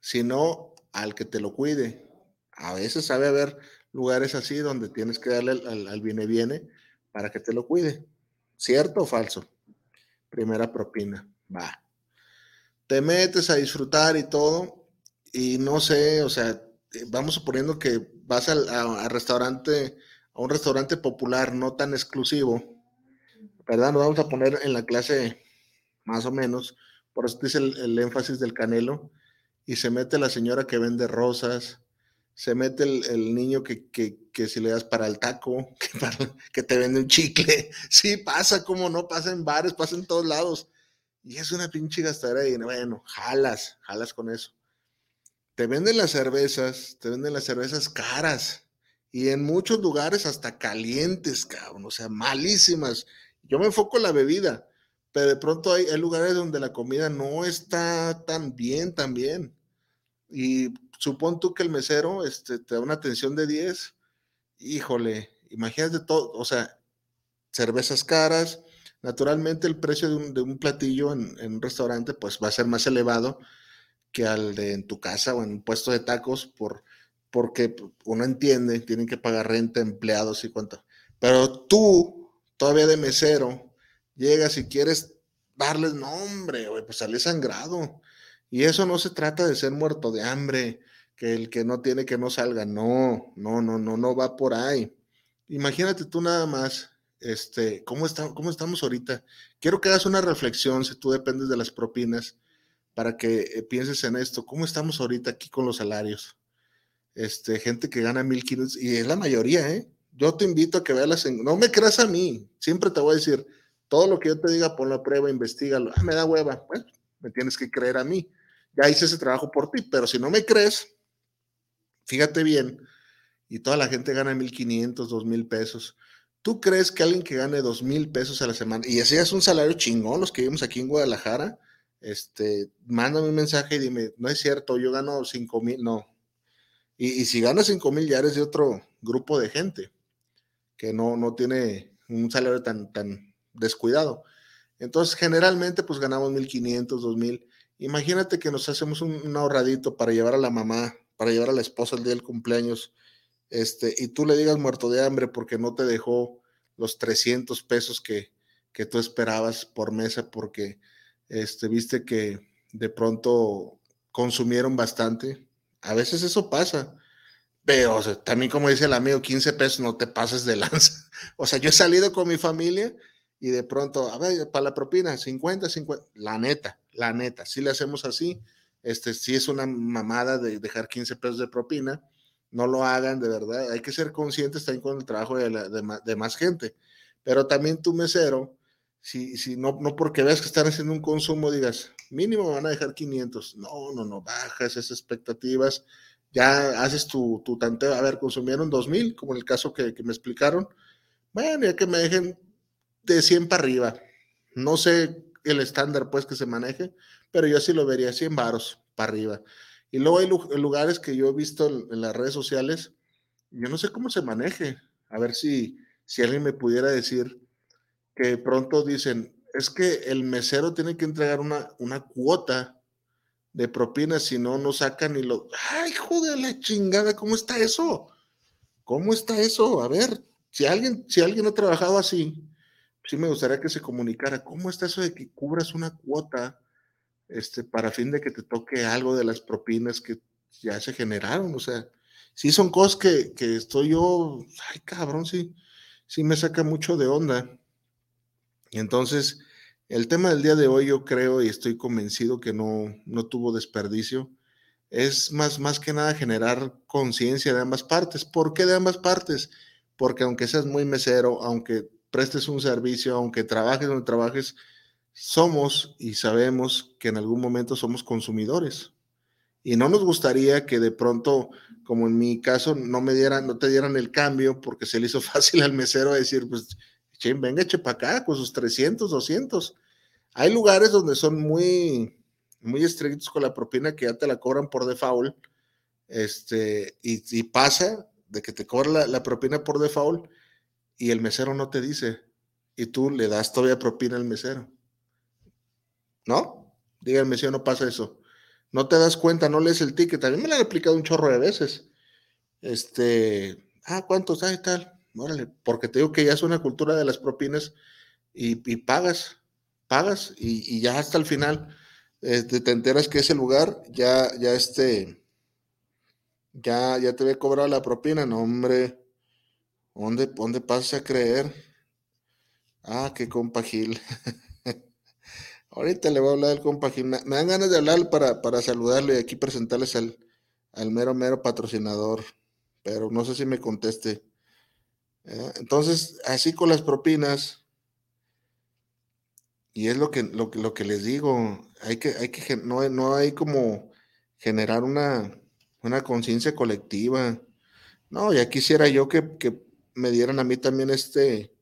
si no, al que te lo cuide. A veces sabe haber lugares así donde tienes que darle al, al viene viene para que te lo cuide. ¿Cierto o falso? Primera propina. Va. Te metes a disfrutar y todo, y no sé, o sea, eh, vamos suponiendo que vas al restaurante, a un restaurante popular no tan exclusivo, ¿verdad? Nos vamos a poner en la clase más o menos, por eso dice el, énfasis del canelo, y se mete la señora que vende rosas, se mete el, niño que, si le das para el taco, que, que te vende un chicle, sí, pasa, como no, pasa en bares, pasa en todos lados, y es una pinche gastadera y bueno, jalas, jalas con eso te venden las cervezas, te venden las cervezas caras y en muchos lugares hasta calientes, cabrón, o sea, malísimas. Yo me enfoco en la bebida, pero de pronto hay, lugares donde la comida no está tan bien, tan bien. Y supón tú que el mesero este, te da una atención de 10, híjole, imagínate todo, o sea, cervezas caras, naturalmente el precio de un, platillo en, un restaurante pues va a ser más elevado que al de en tu casa o en un puesto de tacos por, porque uno entiende, tienen que pagar renta, empleados y cuánto. Pero tú, todavía de mesero, llegas y quieres darles nombre, pues sale sangrado. Y eso no se trata de ser muerto de hambre, que el que no tiene que no salga. No, no, no, no, no va por ahí. Imagínate tú nada más, este, ¿cómo, está, cómo estamos ahorita? Quiero que hagas una reflexión si tú dependes de las propinas para que eh, pienses en esto. ¿Cómo estamos ahorita aquí con los salarios? Este, gente que gana 1500 y es la mayoría, ¿eh? Yo te invito a que veas las, no me creas a mí, siempre te voy a decir, todo lo que yo te diga, pon la prueba, investigalo. Ah, me da hueva, bueno, me tienes que creer a mí. Ya hice ese trabajo por ti, pero si no me crees, fíjate bien, y toda la gente gana 1500, 2000 pesos. ¿Tú crees que alguien que gane dos mil pesos a la semana, y ese es un salario chingón, los que vivimos aquí en Guadalajara, este, mándame un mensaje y dime, no es cierto, yo gano cinco mil, no. Y, si ganas cinco mil ya eres de otro grupo de gente que no, no tiene un salario tan, tan descuidado. Entonces, generalmente, pues ganamos 1500, 2000. Imagínate que nos hacemos un, ahorradito para llevar a la mamá, para llevar a la esposa el día del cumpleaños, este, y tú le digas muerto de hambre porque no te dejó los 300 pesos que, que tú esperabas por mesa porque este, viste que de pronto consumieron bastante. A veces eso pasa. Pero también como dice el amigo, 15 pesos no te pases de lanza. O sea, yo he salido con mi familia y de pronto, a ver, para la propina, 50, 50. La neta, la neta, si le hacemos así, este, si es una mamada de dejar 15 pesos de propina, no lo hagan, de verdad. Hay que ser conscientes también con el trabajo de, de, más gente. Pero también tu mesero, si, si no, no porque veas que están haciendo un consumo, digas, mínimo van a dejar 500. No, no, no, bajas esas expectativas. Ya haces tu, tu tanteo. A ver, consumieron 2000, como en el caso que, que me explicaron. Bueno, ya que me dejen de 100 para arriba. No sé el estándar, pues, que se maneje, pero yo sí lo vería 100 varos para arriba. Y luego hay lugares que yo he visto en, las redes sociales, yo no sé cómo se maneje. A ver si, si alguien me pudiera decir que pronto dicen, es que el mesero tiene que entregar una, una cuota de propina, si no, no sacan y lo... ¡Ay, joder, la chingada! ¿Cómo está eso? ¿Cómo está eso? A ver, si alguien, si alguien ha trabajado así, sí me gustaría que se comunicara, ¿cómo está eso de que cubras una cuota este, para fin de que te toque algo de las propinas que ya se generaron. O sea, sí son cosas que, que estoy yo, ay cabrón, sí, sí me saca mucho de onda. Y entonces, el tema del día de hoy yo creo y estoy convencido que no, no tuvo desperdicio. Es más, más que nada generar conciencia de ambas partes. ¿Por qué de ambas partes? Porque aunque seas muy mesero, aunque prestes un servicio, aunque trabajes donde trabajes, somos y sabemos que en algún momento somos consumidores. Y no nos gustaría que de pronto, como en mi caso, no me dieran, no te dieran el cambio porque se le hizo fácil al mesero decir, pues, venga, eche para acá con sus 300, 200. Hay lugares donde son muy, muy estrictos con la propina que ya te la cobran por default. Este, y, pasa de que te cobra la, la propina por default y el mesero no te dice. Y tú le das todavía propina al mesero. ¿No? Díganme si no pasa eso. No te das cuenta, no lees el ticket. También me lo han aplicado un chorro de veces. Este, ah, ¿cuántos hay tal? Órale, porque te digo que ya es una cultura de las propinas y, pagas, pagas y, ya hasta el final este, te enteras que ese lugar ya, ya este, ya, ya te ve cobrado la propina. No, hombre, ¿dónde, dónde pasas a creer? Ah, qué compa Gil. Ahorita le voy a hablar del compa Me, dan ganas de hablar para, para saludarlo y aquí presentarles al, al mero, mero patrocinador, pero no sé si me conteste. ¿eh? Entonces, así con las propinas, y es lo que, lo, lo que les digo, hay que, hay que, no, no hay como generar una, una conciencia colectiva. No, ya quisiera yo que, que me dieran a mí también este,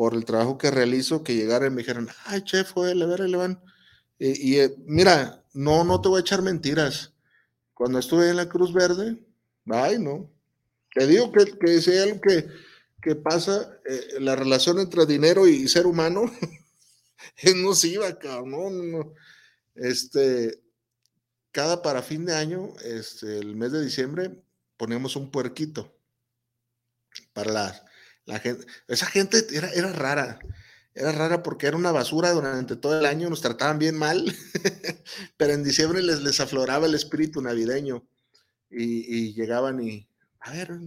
por el trabajo que realizo, que llegaran y me dijeran, ay, chef, joder, a ver, le van. Y, eh, mira, no, no te voy a echar mentiras. Cuando estuve en la Cruz Verde, ay, no. Te digo que, que si hay algo que, que pasa, eh, la relación entre dinero y ser humano es nociva, cabrón. No, no, Este, cada para fin de año, este, el mes de diciembre, ponemos un puerquito para las gente, esa gente era, rara. Era rara porque era una basura durante todo el año, nos trataban bien mal, pero en diciembre les, les afloraba el espíritu navideño y, llegaban y, a ver,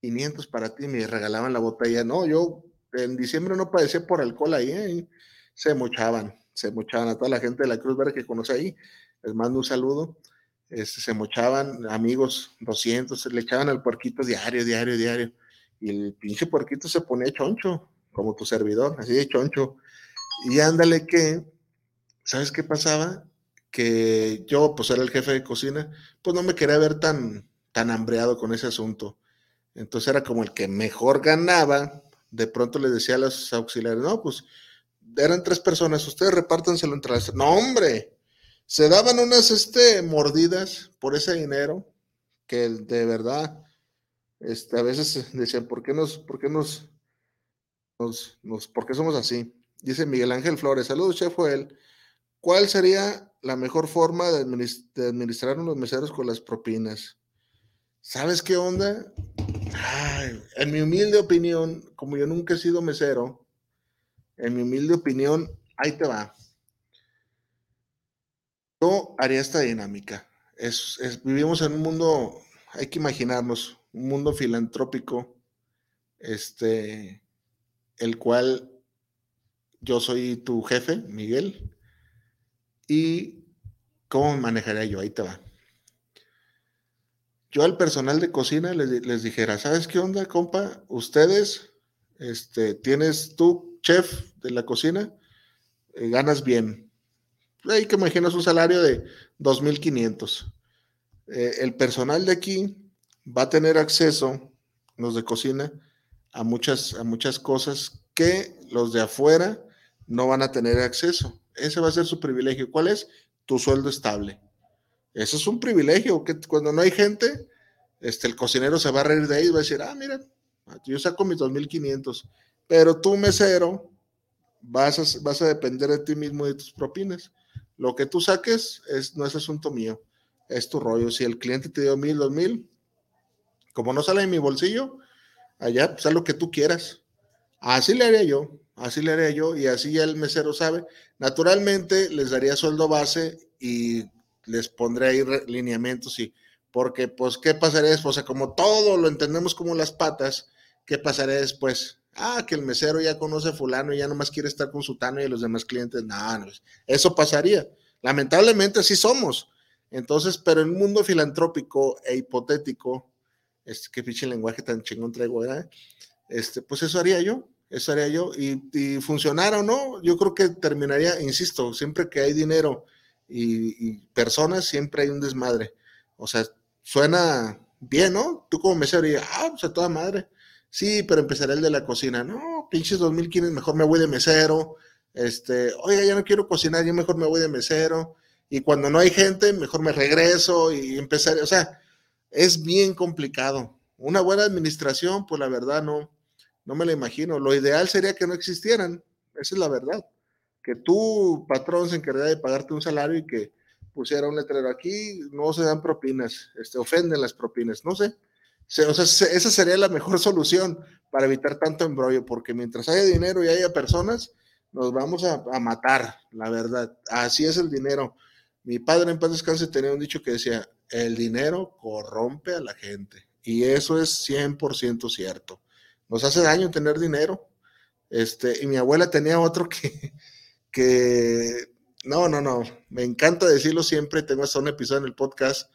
500 para ti, me regalaban la botella. No, yo en diciembre no padecía por alcohol ahí, ¿eh? se mochaban, se mochaban a toda la gente de la Cruz Verde que conoce ahí, les mando un saludo, este, se mochaban amigos 200, le echaban al puerquito diario, diario, diario, y el pinche puerquito se ponía choncho, como tu servidor, así de choncho, y ándale que, ¿sabes qué pasaba? Que yo, pues era el jefe de cocina, pues no me quería ver tan, tan hambreado con ese asunto. Entonces era como el que mejor ganaba. De pronto le decía a los auxiliares, no, pues eran tres personas, ustedes repártanselo entre las... No, hombre, se daban unas este, mordidas por ese dinero que de verdad, este, a veces decían, ¿por qué nos, por qué nos, nos, nos, por qué somos así? Dice Miguel Ángel Flores, saludos, chef Joel. ¿Cuál sería la mejor forma de, administrar unos meseros con las propinas? ¿Sabes qué onda? en mi humilde opinión, como yo nunca he sido mesero, en mi humilde opinión, ahí te va. Yo haría esta dinámica. Es, vivimos en un mundo, hay que imaginarnos, un mundo filantrópico, este, el cual yo soy tu jefe, Miguel, y cómo me manejaría yo, ahí te va. Yo al personal de cocina les, dijera, ¿sabes qué onda, compa? Ustedes, este, tienes tú, chef de la cocina, eh, ganas bien. Hay que imaginas un salario de 2.500. Eh, el personal de aquí va a tener acceso, los de cocina, a muchas, a muchas cosas que los de afuera no van a tener acceso. Ese va a ser su privilegio. ¿Cuál es? Tu sueldo estable. Eso es un privilegio, que cuando no hay gente, este, el cocinero se va a reír de ahí y va a decir, ah, mira, yo saco mis 2.500, pero tú mesero vas a, vas a depender de ti mismo y de tus propinas. Lo que tú saques es, no es asunto mío, es tu rollo. Si el cliente te dio mil, dos mil, como no sale de mi bolsillo, allá, pues haz lo que tú quieras. Así le haría yo, así le haría yo, y así ya el mesero sabe. Naturalmente les daría sueldo base y les pondré ahí lineamientos y porque pues qué pasaría después, o sea, como todo lo entendemos como las patas, ¿qué pasaría después? Ah, que el mesero ya conoce a fulano y ya nomás quiere estar con su tano y los demás clientes, no, no, eso pasaría. Lamentablemente así somos. Entonces, pero en un mundo filantrópico e hipotético, este, qué pinche lenguaje tan chingón traigo, ¿verdad? Este, pues eso haría yo, eso haría yo. Y, y funcionara o no, yo creo que terminaría, insisto, siempre que hay dinero y, personas, siempre hay un desmadre. O sea, suena bien, ¿no? Tú como mesero y, ah, pues a toda madre. Sí, pero empezaré el de la cocina. No, pinches 2015, mejor me voy de mesero. Este, oiga, ya no quiero cocinar, yo mejor me voy de mesero. Y cuando no hay gente, mejor me regreso y empezaré. O sea, es bien complicado. Una buena administración, pues la verdad no, no me la imagino. Lo ideal sería que no existieran. Esa es la verdad que tu patrón se encargara de pagarte un salario y que pusiera un letrero aquí, no se dan propinas, este, ofenden las propinas, no sé. O sea, esa sería la mejor solución para evitar tanto embrollo, porque mientras haya dinero y haya personas, nos vamos a, a, matar, la verdad. Así es el dinero. Mi padre en paz descanse tenía un dicho que decía, el dinero corrompe a la gente. Y eso es 100% cierto. Nos hace daño tener dinero. Este, y mi abuela tenía otro que, que no, no, no, me encanta decirlo siempre, tengo hasta un episodio en el podcast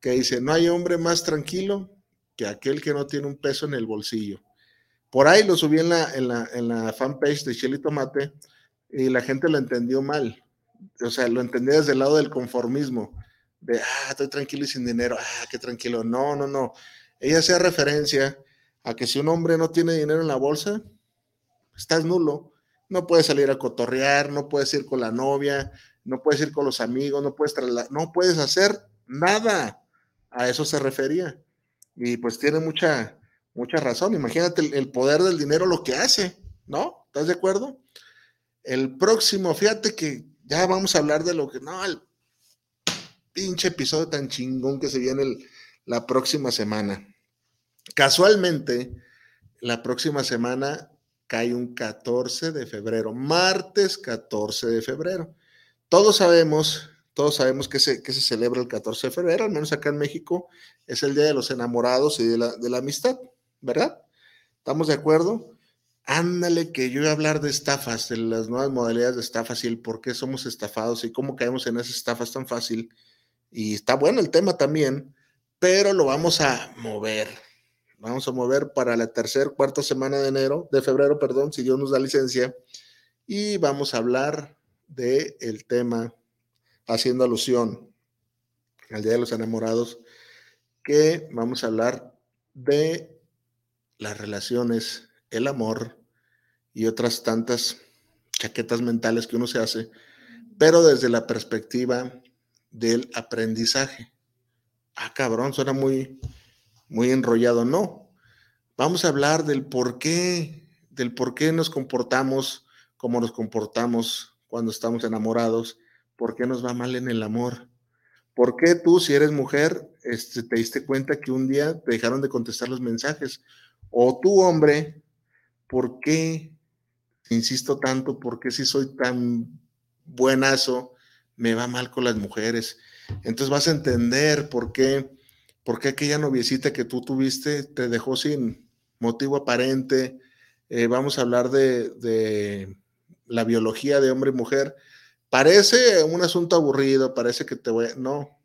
que dice, no hay hombre más tranquilo que aquel que no tiene un peso en el bolsillo. Por ahí lo subí en la, en la, en la fanpage de Shelly Tomate y la gente lo entendió mal. O sea, lo entendía desde el lado del conformismo, de, ah, estoy tranquilo y sin dinero, ah, qué tranquilo. No, no, no. Ella hacía referencia a que si un hombre no tiene dinero en la bolsa, estás nulo no puedes salir a cotorrear, no puedes ir con la novia, no puedes ir con los amigos, no puedes, no puedes hacer nada. A eso se refería. Y pues tiene mucha, mucha razón. Imagínate el, poder del dinero, lo que hace, ¿no? ¿Estás de acuerdo? El próximo, fíjate que ya vamos a hablar de lo que, no, el pinche episodio tan chingón que se viene la próxima semana. Casualmente, la próxima semana cae un 14 de febrero, martes 14 de febrero. Todos sabemos, todos sabemos que se, que se celebra el 14 de febrero, al menos acá en México, es el Día de los Enamorados y de la, de la Amistad, ¿verdad? ¿Estamos de acuerdo? Ándale, que yo voy a hablar de estafas, de las nuevas modalidades de estafas y el por qué somos estafados y cómo caemos en esas estafas tan fácil. Y está bueno el tema también, pero lo vamos a mover. Vamos a mover para la tercera, cuarta semana de enero, de febrero, perdón, si Dios nos da licencia. Y vamos a hablar del el tema haciendo alusión al Día de los Enamorados, que vamos a hablar de las relaciones, el amor y otras tantas chaquetas mentales que uno se hace, pero desde la perspectiva del aprendizaje. Ah, cabrón, suena muy, muy enrollado. No. Vamos a hablar del por qué, del por qué nos comportamos como nos comportamos cuando estamos enamorados, por qué nos va mal en el amor. ¿Por qué tú, si eres mujer, este, te diste cuenta que un día te dejaron de contestar los mensajes? O tú, hombre, ¿por qué insisto tanto? ¿Por qué si soy tan buenazo me va mal con las mujeres? Entonces vas a entender por qué, por qué aquella noviecita que tú tuviste te dejó sin motivo aparente. Eh, vamos a hablar de, de la biología de hombre y mujer. Parece un asunto aburrido, parece que te voy a... No,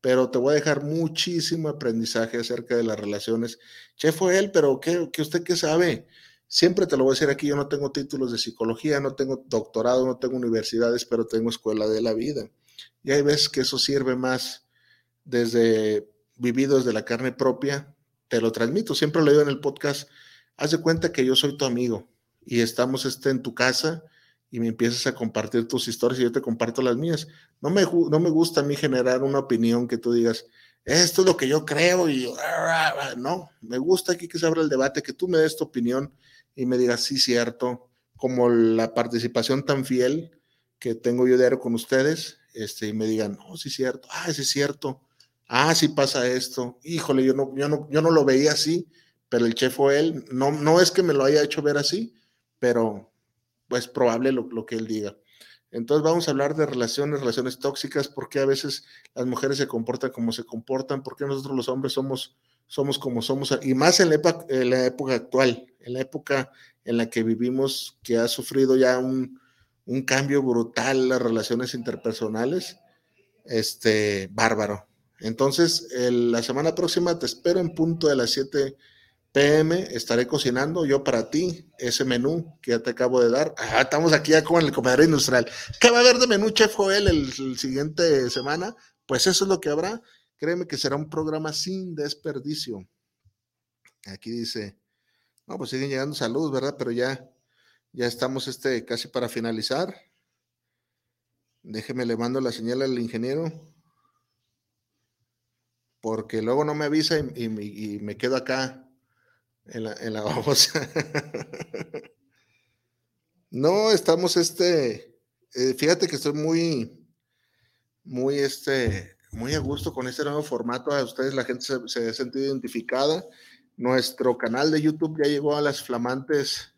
pero te voy a dejar muchísimo aprendizaje acerca de las relaciones. Che, fue él, pero ¿qué, qué usted qué sabe? Siempre te lo voy a decir aquí, yo no tengo títulos de psicología, no tengo doctorado, no tengo universidades, pero tengo escuela de la vida. Y hay veces que eso sirve más desde vivido desde la carne propia, te lo transmito, siempre lo digo en el podcast, haz de cuenta que yo soy tu amigo y estamos este, en tu casa y me empiezas a compartir tus historias y yo te comparto las mías. No me, no me gusta a mí generar una opinión que tú digas, esto es lo que yo creo y no, me gusta aquí que se abra el debate, que tú me des tu opinión y me digas, sí, cierto, como la participación tan fiel que tengo yo diario con ustedes, este, y me digan, no, sí, cierto, ah, sí, es cierto, ah, sí pasa esto, híjole, yo no, yo no, yo no lo veía así, pero el chef fue él, no, no es que me lo haya hecho ver así, pero pues probable lo, que él diga. Entonces vamos a hablar de relaciones, relaciones tóxicas, por qué a veces las mujeres se comportan como se comportan, por qué nosotros los hombres somos, somos como somos, y más en la, época, en la época actual, en la época en la que vivimos, que ha sufrido ya un, un cambio brutal las relaciones interpersonales, este, bárbaro. Entonces, la semana próxima te espero en punto de las 7 PM estaré cocinando yo para ti ese menú que ya te acabo de dar. Ah, estamos aquí ya con el comedor industrial. ¿Qué va a haber de menú, Chef Joel, el, siguiente semana? Pues eso es lo que habrá. Créeme que será un programa sin desperdicio. Aquí dice, no, pues siguen llegando saludos, ¿verdad? Pero ya, ya estamos este, casi para finalizar. Déjeme le mando la señal al ingeniero. Porque luego no me avisa y me quedo acá en la, en no, estamos este, eh, fíjate que estoy muy, muy este, muy a gusto con este nuevo formato. A ustedes la gente se, se ha sentido identificada. Nuestro canal de YouTube ya llegó a las flamantes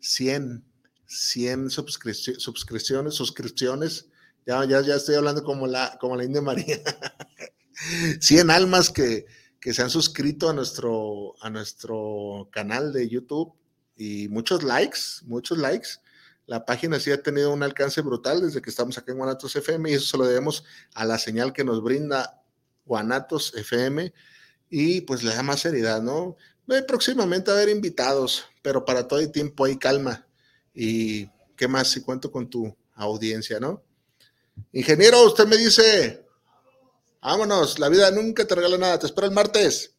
100, 100 suscripciones, suscripciones. Ya, ya, ya estoy hablando como la, como la India María. 100 almas que, que se han suscrito a nuestro, a nuestro canal de YouTube y muchos likes, muchos likes. La página sí ha tenido un alcance brutal desde que estamos aquí en Guanatos FM y eso se lo debemos a la señal que nos brinda Guanatos FM y pues le da más seriedad, ¿no? próximamente a haber invitados, pero para todo el tiempo hay calma. Y qué más si cuento con tu audiencia, ¿no? Ingeniero, usted me dice, Vámonos, la vida nunca te regala nada. Te espero el martes.